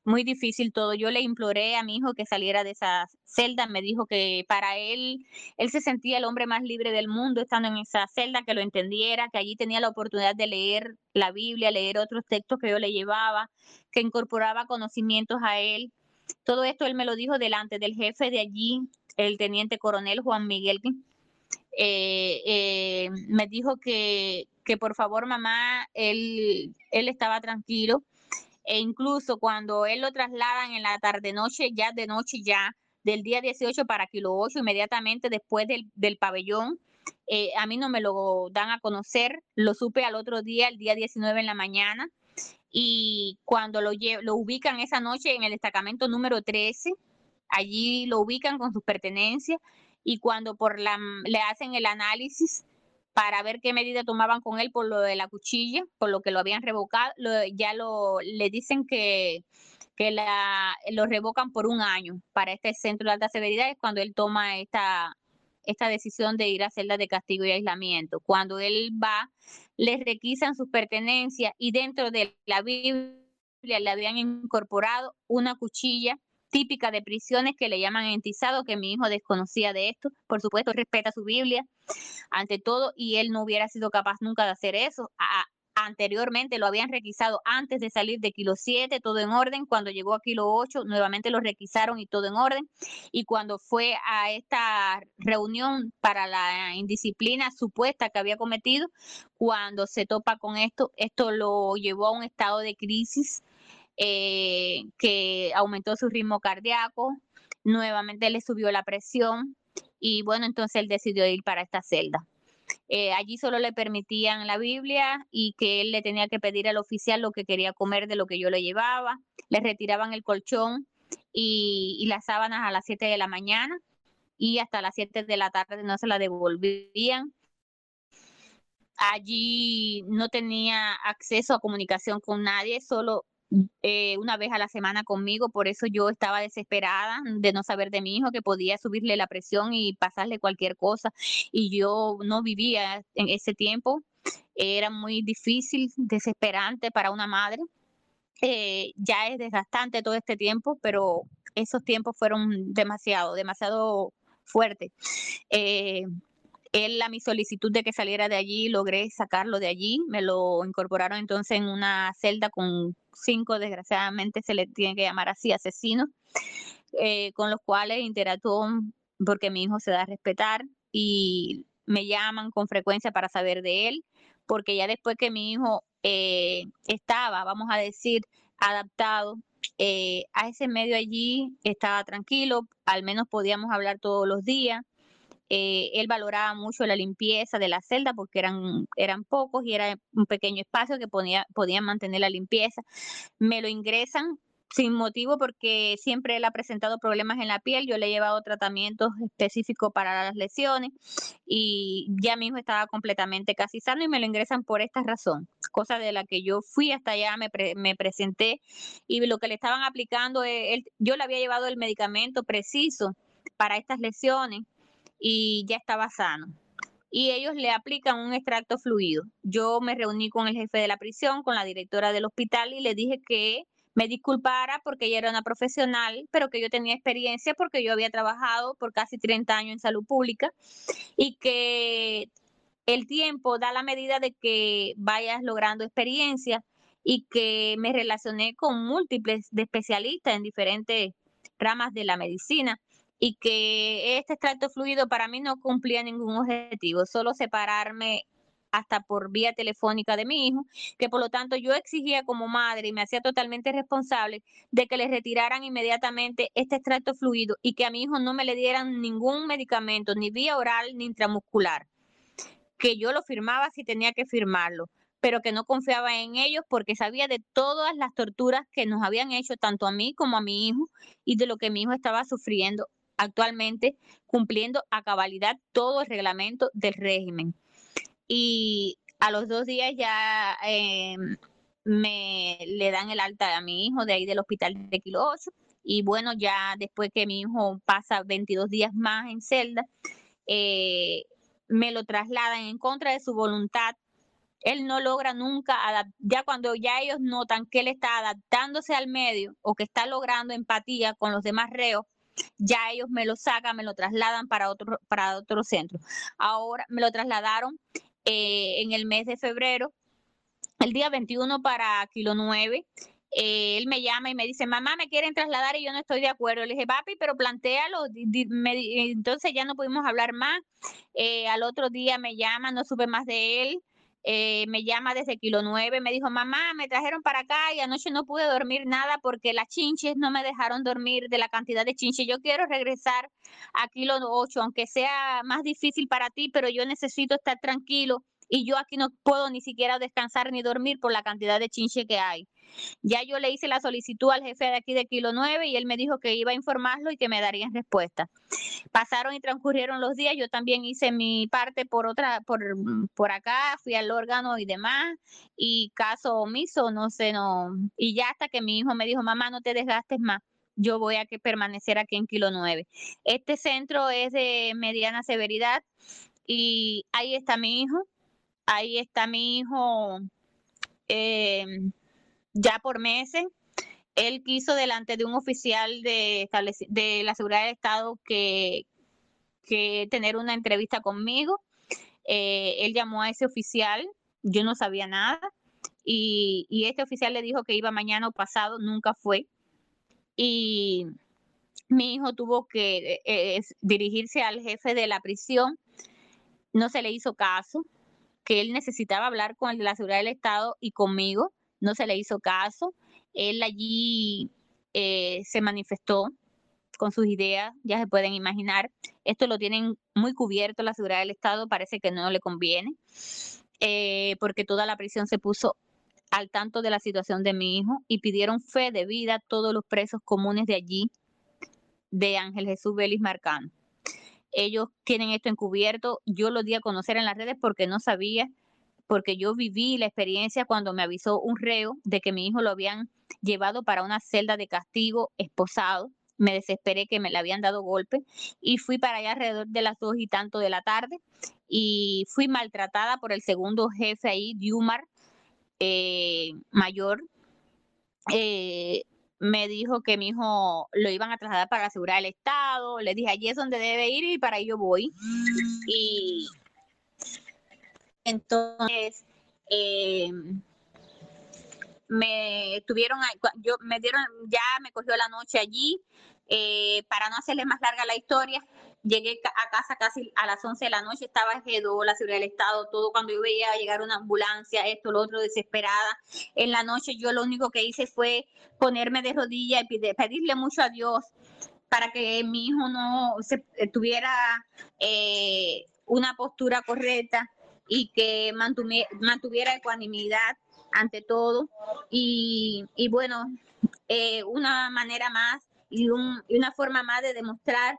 muy difícil todo. Yo le imploré a mi hijo que saliera de esa celda, me dijo que para él, él se sentía el hombre más libre del mundo estando en esa celda, que lo entendiera, que allí tenía la oportunidad de leer la Biblia, leer otros textos que yo le llevaba, que incorporaba conocimientos a él. Todo esto él me lo dijo delante del jefe de allí, el teniente coronel Juan Miguel. Eh, eh, me dijo que, que por favor mamá, él, él estaba tranquilo, e incluso cuando él lo trasladan en la tarde-noche, ya de noche ya, del día 18 para Kilo 8, inmediatamente después del, del pabellón, eh, a mí no me lo dan a conocer, lo supe al otro día, el día 19 en la mañana, y cuando lo, lo ubican esa noche en el destacamento número 13, allí lo ubican con sus pertenencias, y cuando por la, le hacen el análisis, para ver qué medida tomaban con él por lo de la cuchilla, por lo que lo habían revocado, ya lo, le dicen que, que la, lo revocan por un año para este centro de alta severidad, es cuando él toma esta, esta decisión de ir a celdas de castigo y aislamiento. Cuando él va, le requisan sus pertenencias y dentro de la Biblia le habían incorporado una cuchilla típica de prisiones que le llaman entizado, que mi hijo desconocía de esto. Por supuesto, respeta su Biblia ante todo y él no hubiera sido capaz nunca de hacer eso. anteriormente lo habían requisado antes de salir de kilo 7, todo en orden. Cuando llegó a kilo 8, nuevamente lo requisaron y todo en orden. Y cuando fue a esta reunión para la indisciplina supuesta que había cometido, cuando se topa con esto, esto lo llevó a un estado de crisis eh, que aumentó su ritmo cardíaco, nuevamente le subió la presión y bueno, entonces él decidió ir para esta celda. Eh, allí solo le permitían la Biblia y que él le tenía que pedir al oficial lo que quería comer de lo que yo le llevaba. Le retiraban el colchón y, y las sábanas a las 7 de la mañana y hasta las 7 de la tarde no se la devolvían. Allí no tenía acceso a comunicación con nadie, solo eh, una vez a la semana conmigo, por eso yo estaba desesperada de no saber de mi hijo, que podía subirle la presión y pasarle cualquier cosa. Y yo no vivía en ese tiempo, era muy difícil, desesperante para una madre. Eh, ya es desgastante todo este tiempo, pero esos tiempos fueron demasiado, demasiado fuerte. Eh, él a mi solicitud de que saliera de allí, logré sacarlo de allí, me lo incorporaron entonces en una celda con cinco, desgraciadamente se le tiene que llamar así, asesinos, eh, con los cuales interactuó porque mi hijo se da a respetar y me llaman con frecuencia para saber de él, porque ya después que mi hijo eh, estaba, vamos a decir, adaptado eh, a ese medio allí, estaba tranquilo, al menos podíamos hablar todos los días. Eh, él valoraba mucho la limpieza de la celda porque eran, eran pocos y era un pequeño espacio que podía, podían mantener la limpieza. Me lo ingresan sin motivo porque siempre él ha presentado problemas en la piel. Yo le he llevado tratamientos específicos para las lesiones y ya mi hijo estaba completamente casi sano y me lo ingresan por esta razón, cosa de la que yo fui hasta allá, me, me presenté y lo que le estaban aplicando, eh, él, yo le había llevado el medicamento preciso para estas lesiones y ya estaba sano y ellos le aplican un extracto fluido. Yo me reuní con el jefe de la prisión, con la directora del hospital y le dije que me disculpara porque ella era una profesional, pero que yo tenía experiencia porque yo había trabajado por casi 30 años en salud pública y que el tiempo da la medida de que vayas logrando experiencia y que me relacioné con múltiples especialistas en diferentes ramas de la medicina y que este extracto fluido para mí no cumplía ningún objetivo, solo separarme hasta por vía telefónica de mi hijo, que por lo tanto yo exigía como madre y me hacía totalmente responsable de que le retiraran inmediatamente este extracto fluido y que a mi hijo no me le dieran ningún medicamento, ni vía oral ni intramuscular, que yo lo firmaba si tenía que firmarlo pero que no confiaba en ellos porque sabía de todas las torturas que nos habían hecho tanto a mí como a mi hijo y de lo que mi hijo estaba sufriendo actualmente cumpliendo a cabalidad todo el reglamento del régimen y a los dos días ya em, me le dan el alta a mi hijo de ahí del hospital de Kilo 8 y bueno, ya después que mi hijo pasa 22 días más en celda, eh, me lo trasladan en contra de su voluntad. Él no logra nunca, ya cuando ya ellos notan que él está adaptándose al medio o que está logrando empatía con los demás reos, ya ellos me lo sacan, me lo trasladan para otro, para otro centro. Ahora me lo trasladaron eh, en el mes de febrero, el día 21 para Kilo 9. Eh, él me llama y me dice, mamá, me quieren trasladar y yo no estoy de acuerdo. Le dije, papi, pero plantealo. entonces ya no pudimos hablar más. Eh, al otro día me llama, no supe más de él. Me llama desde Kilo 9, me dijo, mamá, me trajeron para acá y anoche no pude dormir nada porque las chinches no me dejaron dormir de la cantidad de chinches. Yo quiero regresar a Kilo 8, aunque sea más difícil para ti, pero yo necesito estar tranquilo y yo aquí no puedo ni siquiera descansar ni dormir por la cantidad de chinche que hay. Ya yo le hice la solicitud al jefe de aquí de Kilo 9 y él me dijo que iba a informarlo y que me darían respuesta. Pasaron y transcurrieron los días, yo también hice mi parte por otra, por, por acá, fui al órgano y demás, y caso omiso, no sé, no. Y ya hasta que mi hijo me dijo, mamá, no te desgastes más yo voy a que permanecer aquí en Kilo 9. Este centro es de mediana severidad y ahí está mi hijo, ahí está mi hijo em, ya por meses. Él quiso delante de un oficial de, la seguridad del Estado que, tener una entrevista conmigo. Eh, él llamó a ese oficial, yo no sabía nada, y, este oficial le dijo que iba mañana o pasado, nunca fue y mi hijo tuvo que eh, dirigirse al jefe de la prisión, no se le hizo caso, que él necesitaba hablar con la seguridad del Estado y conmigo, no se le hizo caso, él allí eh, se manifestó con sus ideas, ya se pueden imaginar, esto lo tienen muy cubierto la seguridad del Estado, parece que no le conviene, eh, porque toda la prisión se puso al tanto de la situación de mi hijo y pidieron fe de vida a todos los presos comunes de allí, de Ángel Jesús Vélez Marcano. Ellos tienen esto encubierto, yo lo di a conocer en las redes porque no sabía, porque yo viví la experiencia cuando me avisó un reo de que mi hijo lo habían llevado para una celda de castigo esposado. Me desesperé que me le habían dado golpe y fui para allá alrededor de las dos y tanto de la tarde y fui maltratada por el segundo jefe ahí, Diumar, eh, mayor, eh, me dijo que mi hijo lo iban a trasladar para asegurar el Estado. Le dije, allí es donde debe ir y para ello voy. Y entonces eh, me tuvieron, yo me dieron, ya me cogió la noche allí. Eh, para no hacerle más larga la historia, llegué a casa casi a las 11 de la noche, estaba Gedo, la seguridad Estado, todo cuando yo veía llegar una ambulancia, esto, lo otro, desesperada. En la noche yo lo único que hice fue ponerme de rodillas y pedirle mucho a Dios para que mi hijo no se, eh, tuviera eh, una postura correcta y que mantuviera ecuanimidad ante todo. Y, bueno, eh, una manera más y, y una forma más de demostrar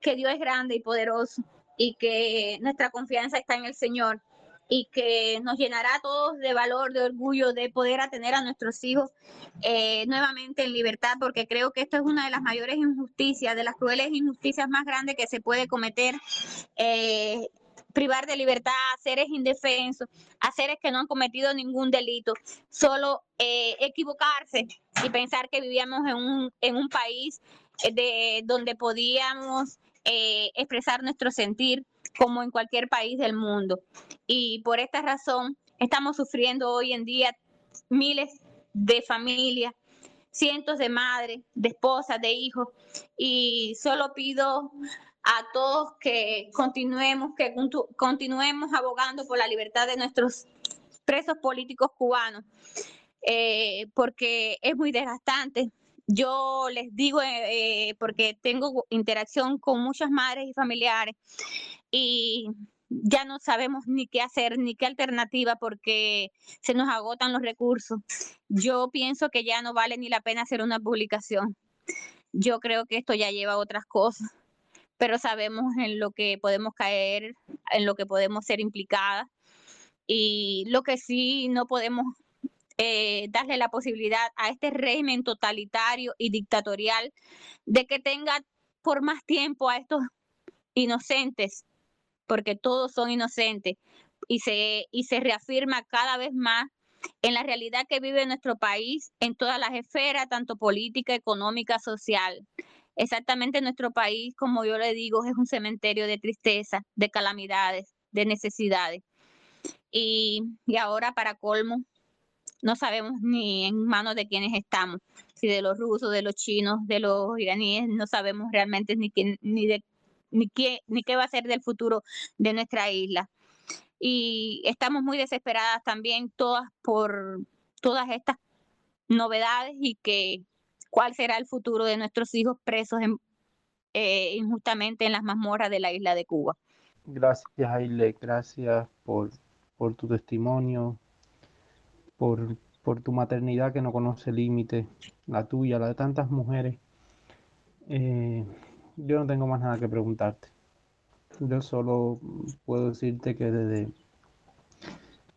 que Dios es grande y poderoso y que nuestra confianza está en el Señor y que nos llenará a todos de valor, de orgullo, de poder atener a nuestros hijos eh, nuevamente en libertad, porque creo que esto es una de las mayores injusticias, de las crueles injusticias más grandes que se puede cometer. Eh, privar de libertad a seres indefensos, a seres que no han cometido ningún delito, solo eh, equivocarse y pensar que vivíamos en un, en un país de, donde podíamos expresar nuestro sentir, como en cualquier país del mundo. Y por esta razón estamos sufriendo hoy en día miles de familias, cientos de madres, de esposas, de hijos. Y solo pido a todos que continuemos, que continuemos abogando por la libertad de nuestros presos políticos cubanos, eh, porque es muy desgastante yo les digo, eh, eh, porque tengo interacción con muchas madres y familiares, y ya no sabemos ni qué hacer, ni qué alternativa, porque se nos agotan los recursos. Yo pienso que ya no vale ni la pena hacer una publicación. Yo creo que esto ya lleva otras cosas, pero sabemos en lo que podemos caer, en lo que podemos ser implicadas. Y lo que sí no podemos eh, darle la posibilidad a este régimen totalitario y dictatorial de que tenga por más tiempo a estos inocentes, porque todos son inocentes, y se, y se reafirma cada vez más en la realidad que vive nuestro país en todas las esferas, tanto política, económica, social. Exactamente nuestro país, como yo le digo, es un cementerio de tristeza, de calamidades, de necesidades. Y, y ahora, para colmo, no sabemos ni en manos de quiénes estamos, si de los rusos, de los chinos, de los iraníes, no sabemos realmente ni, quién, ni, de, ni, qué, ni qué va a ser del futuro de nuestra isla. Y estamos muy desesperadas también todas por todas estas novedades y que cuál será el futuro de nuestros hijos presos eh, injustamente en las mazmorras de la isla de Cuba. Gracias, Aile, gracias por, tu testimonio, por, por tu maternidad que no conoce límite, la tuya, la de tantas mujeres. Eh, yo no tengo más nada que preguntarte. Yo solo puedo decirte que desde,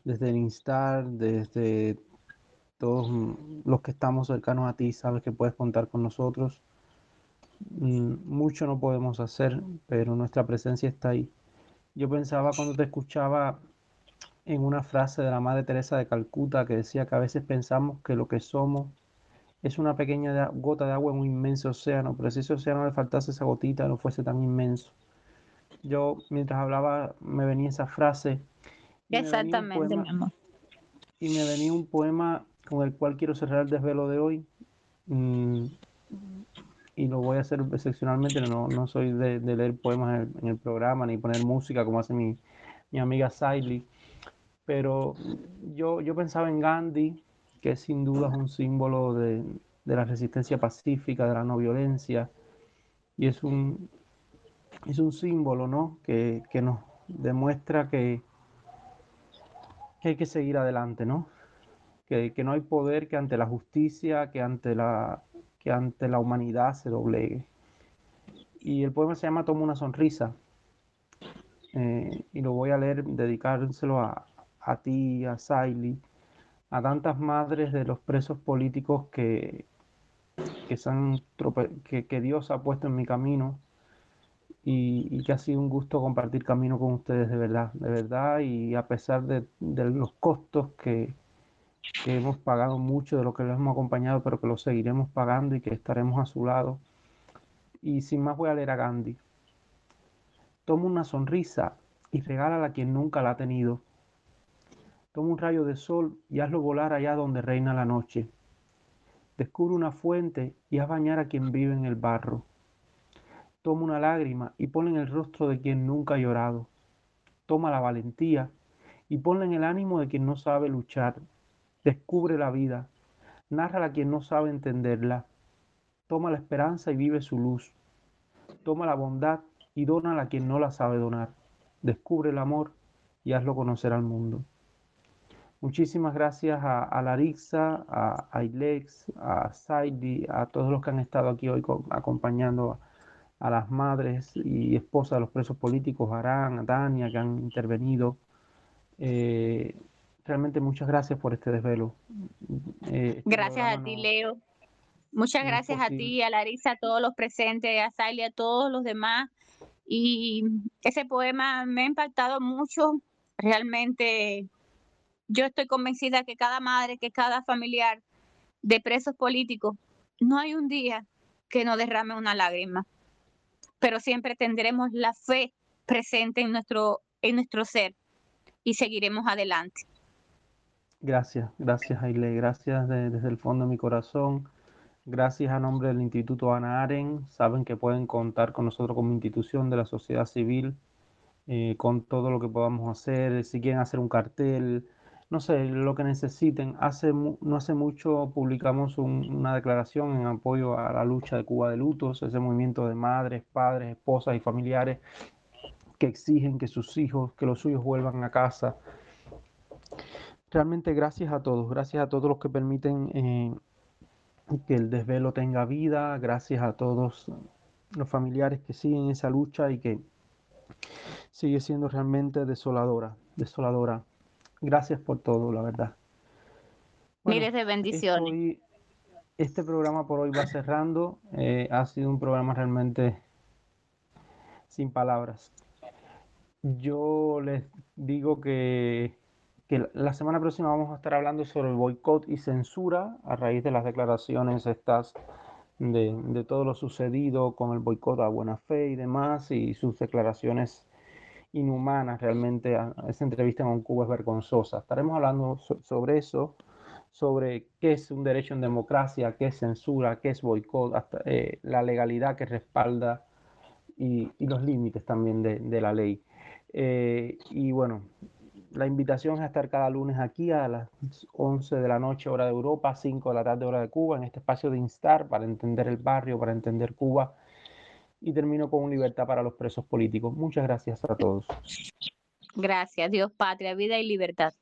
desde el Instar, desde todos los que estamos cercanos a ti, sabes que puedes contar con nosotros. Mm, mucho no podemos hacer, pero nuestra presencia está ahí. Yo pensaba cuando te escuchaba en una frase de la Madre Teresa de Calcuta que decía que a veces pensamos que lo que somos es una pequeña gota de agua en un inmenso océano, pero si ese océano le faltase esa gotita no fuese tan inmenso. Yo mientras hablaba me venía esa frase. Exactamente, mi amor. Y me venía un poema con el cual quiero cerrar el desvelo de hoy. Mm, y lo voy a hacer excepcionalmente, no, no soy de, leer poemas en el, programa ni poner música como hace mi, mi amiga Siley pero yo, yo pensaba en Gandhi, que sin duda es un símbolo de, la resistencia pacífica, de la no violencia, y es un, es un símbolo ¿no? que, nos demuestra que, hay que seguir adelante, ¿no? Que, no hay poder que ante la justicia, que ante la, que ante la humanidad se doblegue. Y el poema se llama Toma una sonrisa. Eh, y lo voy a leer, dedicárselo a, a ti, a Saili, a tantas madres de los presos políticos que, que, que, Dios ha puesto en mi camino y, que ha sido un gusto compartir camino con ustedes de verdad, de verdad, y a pesar de, los costos que, que hemos pagado mucho de lo que lo hemos acompañado, pero que lo seguiremos pagando y que estaremos a su lado. Y sin más voy a leer a Gandhi. Toma una sonrisa y regálala a quien nunca la ha tenido. Toma un rayo de sol y hazlo volar allá donde reina la noche. Descubre una fuente y haz bañar a quien vive en el barro. Toma una lágrima y ponla en el rostro de quien nunca ha llorado. Toma la valentía y ponla en el ánimo de quien no sabe luchar. Descubre la vida, nárrala a quien no sabe entenderla. Toma la esperanza y vive su luz. Toma la bondad y dónala a quien no la sabe donar. Descubre el amor y hazlo conocer al mundo. Muchísimas gracias a, Larixa, a, Ilex, a Saidi, a todos los que han estado aquí hoy acompañando a, las madres y esposas de los presos políticos, a Arán, a Dania, que han intervenido. Eh, realmente muchas gracias por este desvelo. Eh, este gracias a ti, Leo. Muchas gracias a ti, a Larissa, a todos los presentes, a Saidi, a todos los demás. Y ese poema me ha impactado mucho. Realmente yo estoy convencida que cada madre, que cada familiar de presos políticos, no hay un día que no derrame una lágrima, pero siempre tendremos la fe presente en nuestro, en nuestro ser y seguiremos adelante. Gracias, gracias Aile, gracias desde el fondo de mi corazón. Gracias a nombre del Instituto Ana Aren. Saben que pueden contar con nosotros como institución de la sociedad civil, eh, con todo lo que podamos hacer. Si quieren hacer un cartel, no sé, lo que necesiten. Hace, no hace mucho publicamos una declaración en apoyo a la lucha de Cuba de lutos, ese movimiento de madres, padres, esposas y familiares que exigen que sus hijos, que los suyos vuelvan a casa. Realmente gracias a todos, gracias a todos los que permiten eh, que el desvelo tenga vida, gracias a todos los familiares que siguen esa lucha y que sigue siendo realmente desoladora, desoladora. Gracias por todo, la verdad. Miles de bendiciones. este programa por hoy va cerrando. Eh, ha sido un programa realmente sin palabras. Yo les digo que, que, la semana próxima vamos a estar hablando sobre el boicot y censura a raíz de las declaraciones estas de, de todo lo sucedido con el boicot a buena fe y demás y sus declaraciones inhumanas realmente. Esa entrevista con Cuba es vergonzosa. Estaremos hablando sobre eso, sobre qué es un derecho en democracia, qué es censura, qué es boicot, eh, la legalidad que respalda y, los límites también de, la ley. Eh, y bueno, la invitación es a estar cada lunes aquí a las 11 de la noche, hora de Europa, 5 de la tarde, hora de Cuba, en este espacio de Instar para entender el barrio, para entender Cuba y termino con libertad para los presos políticos. Muchas gracias a todos. Gracias, Dios, patria, vida y libertad.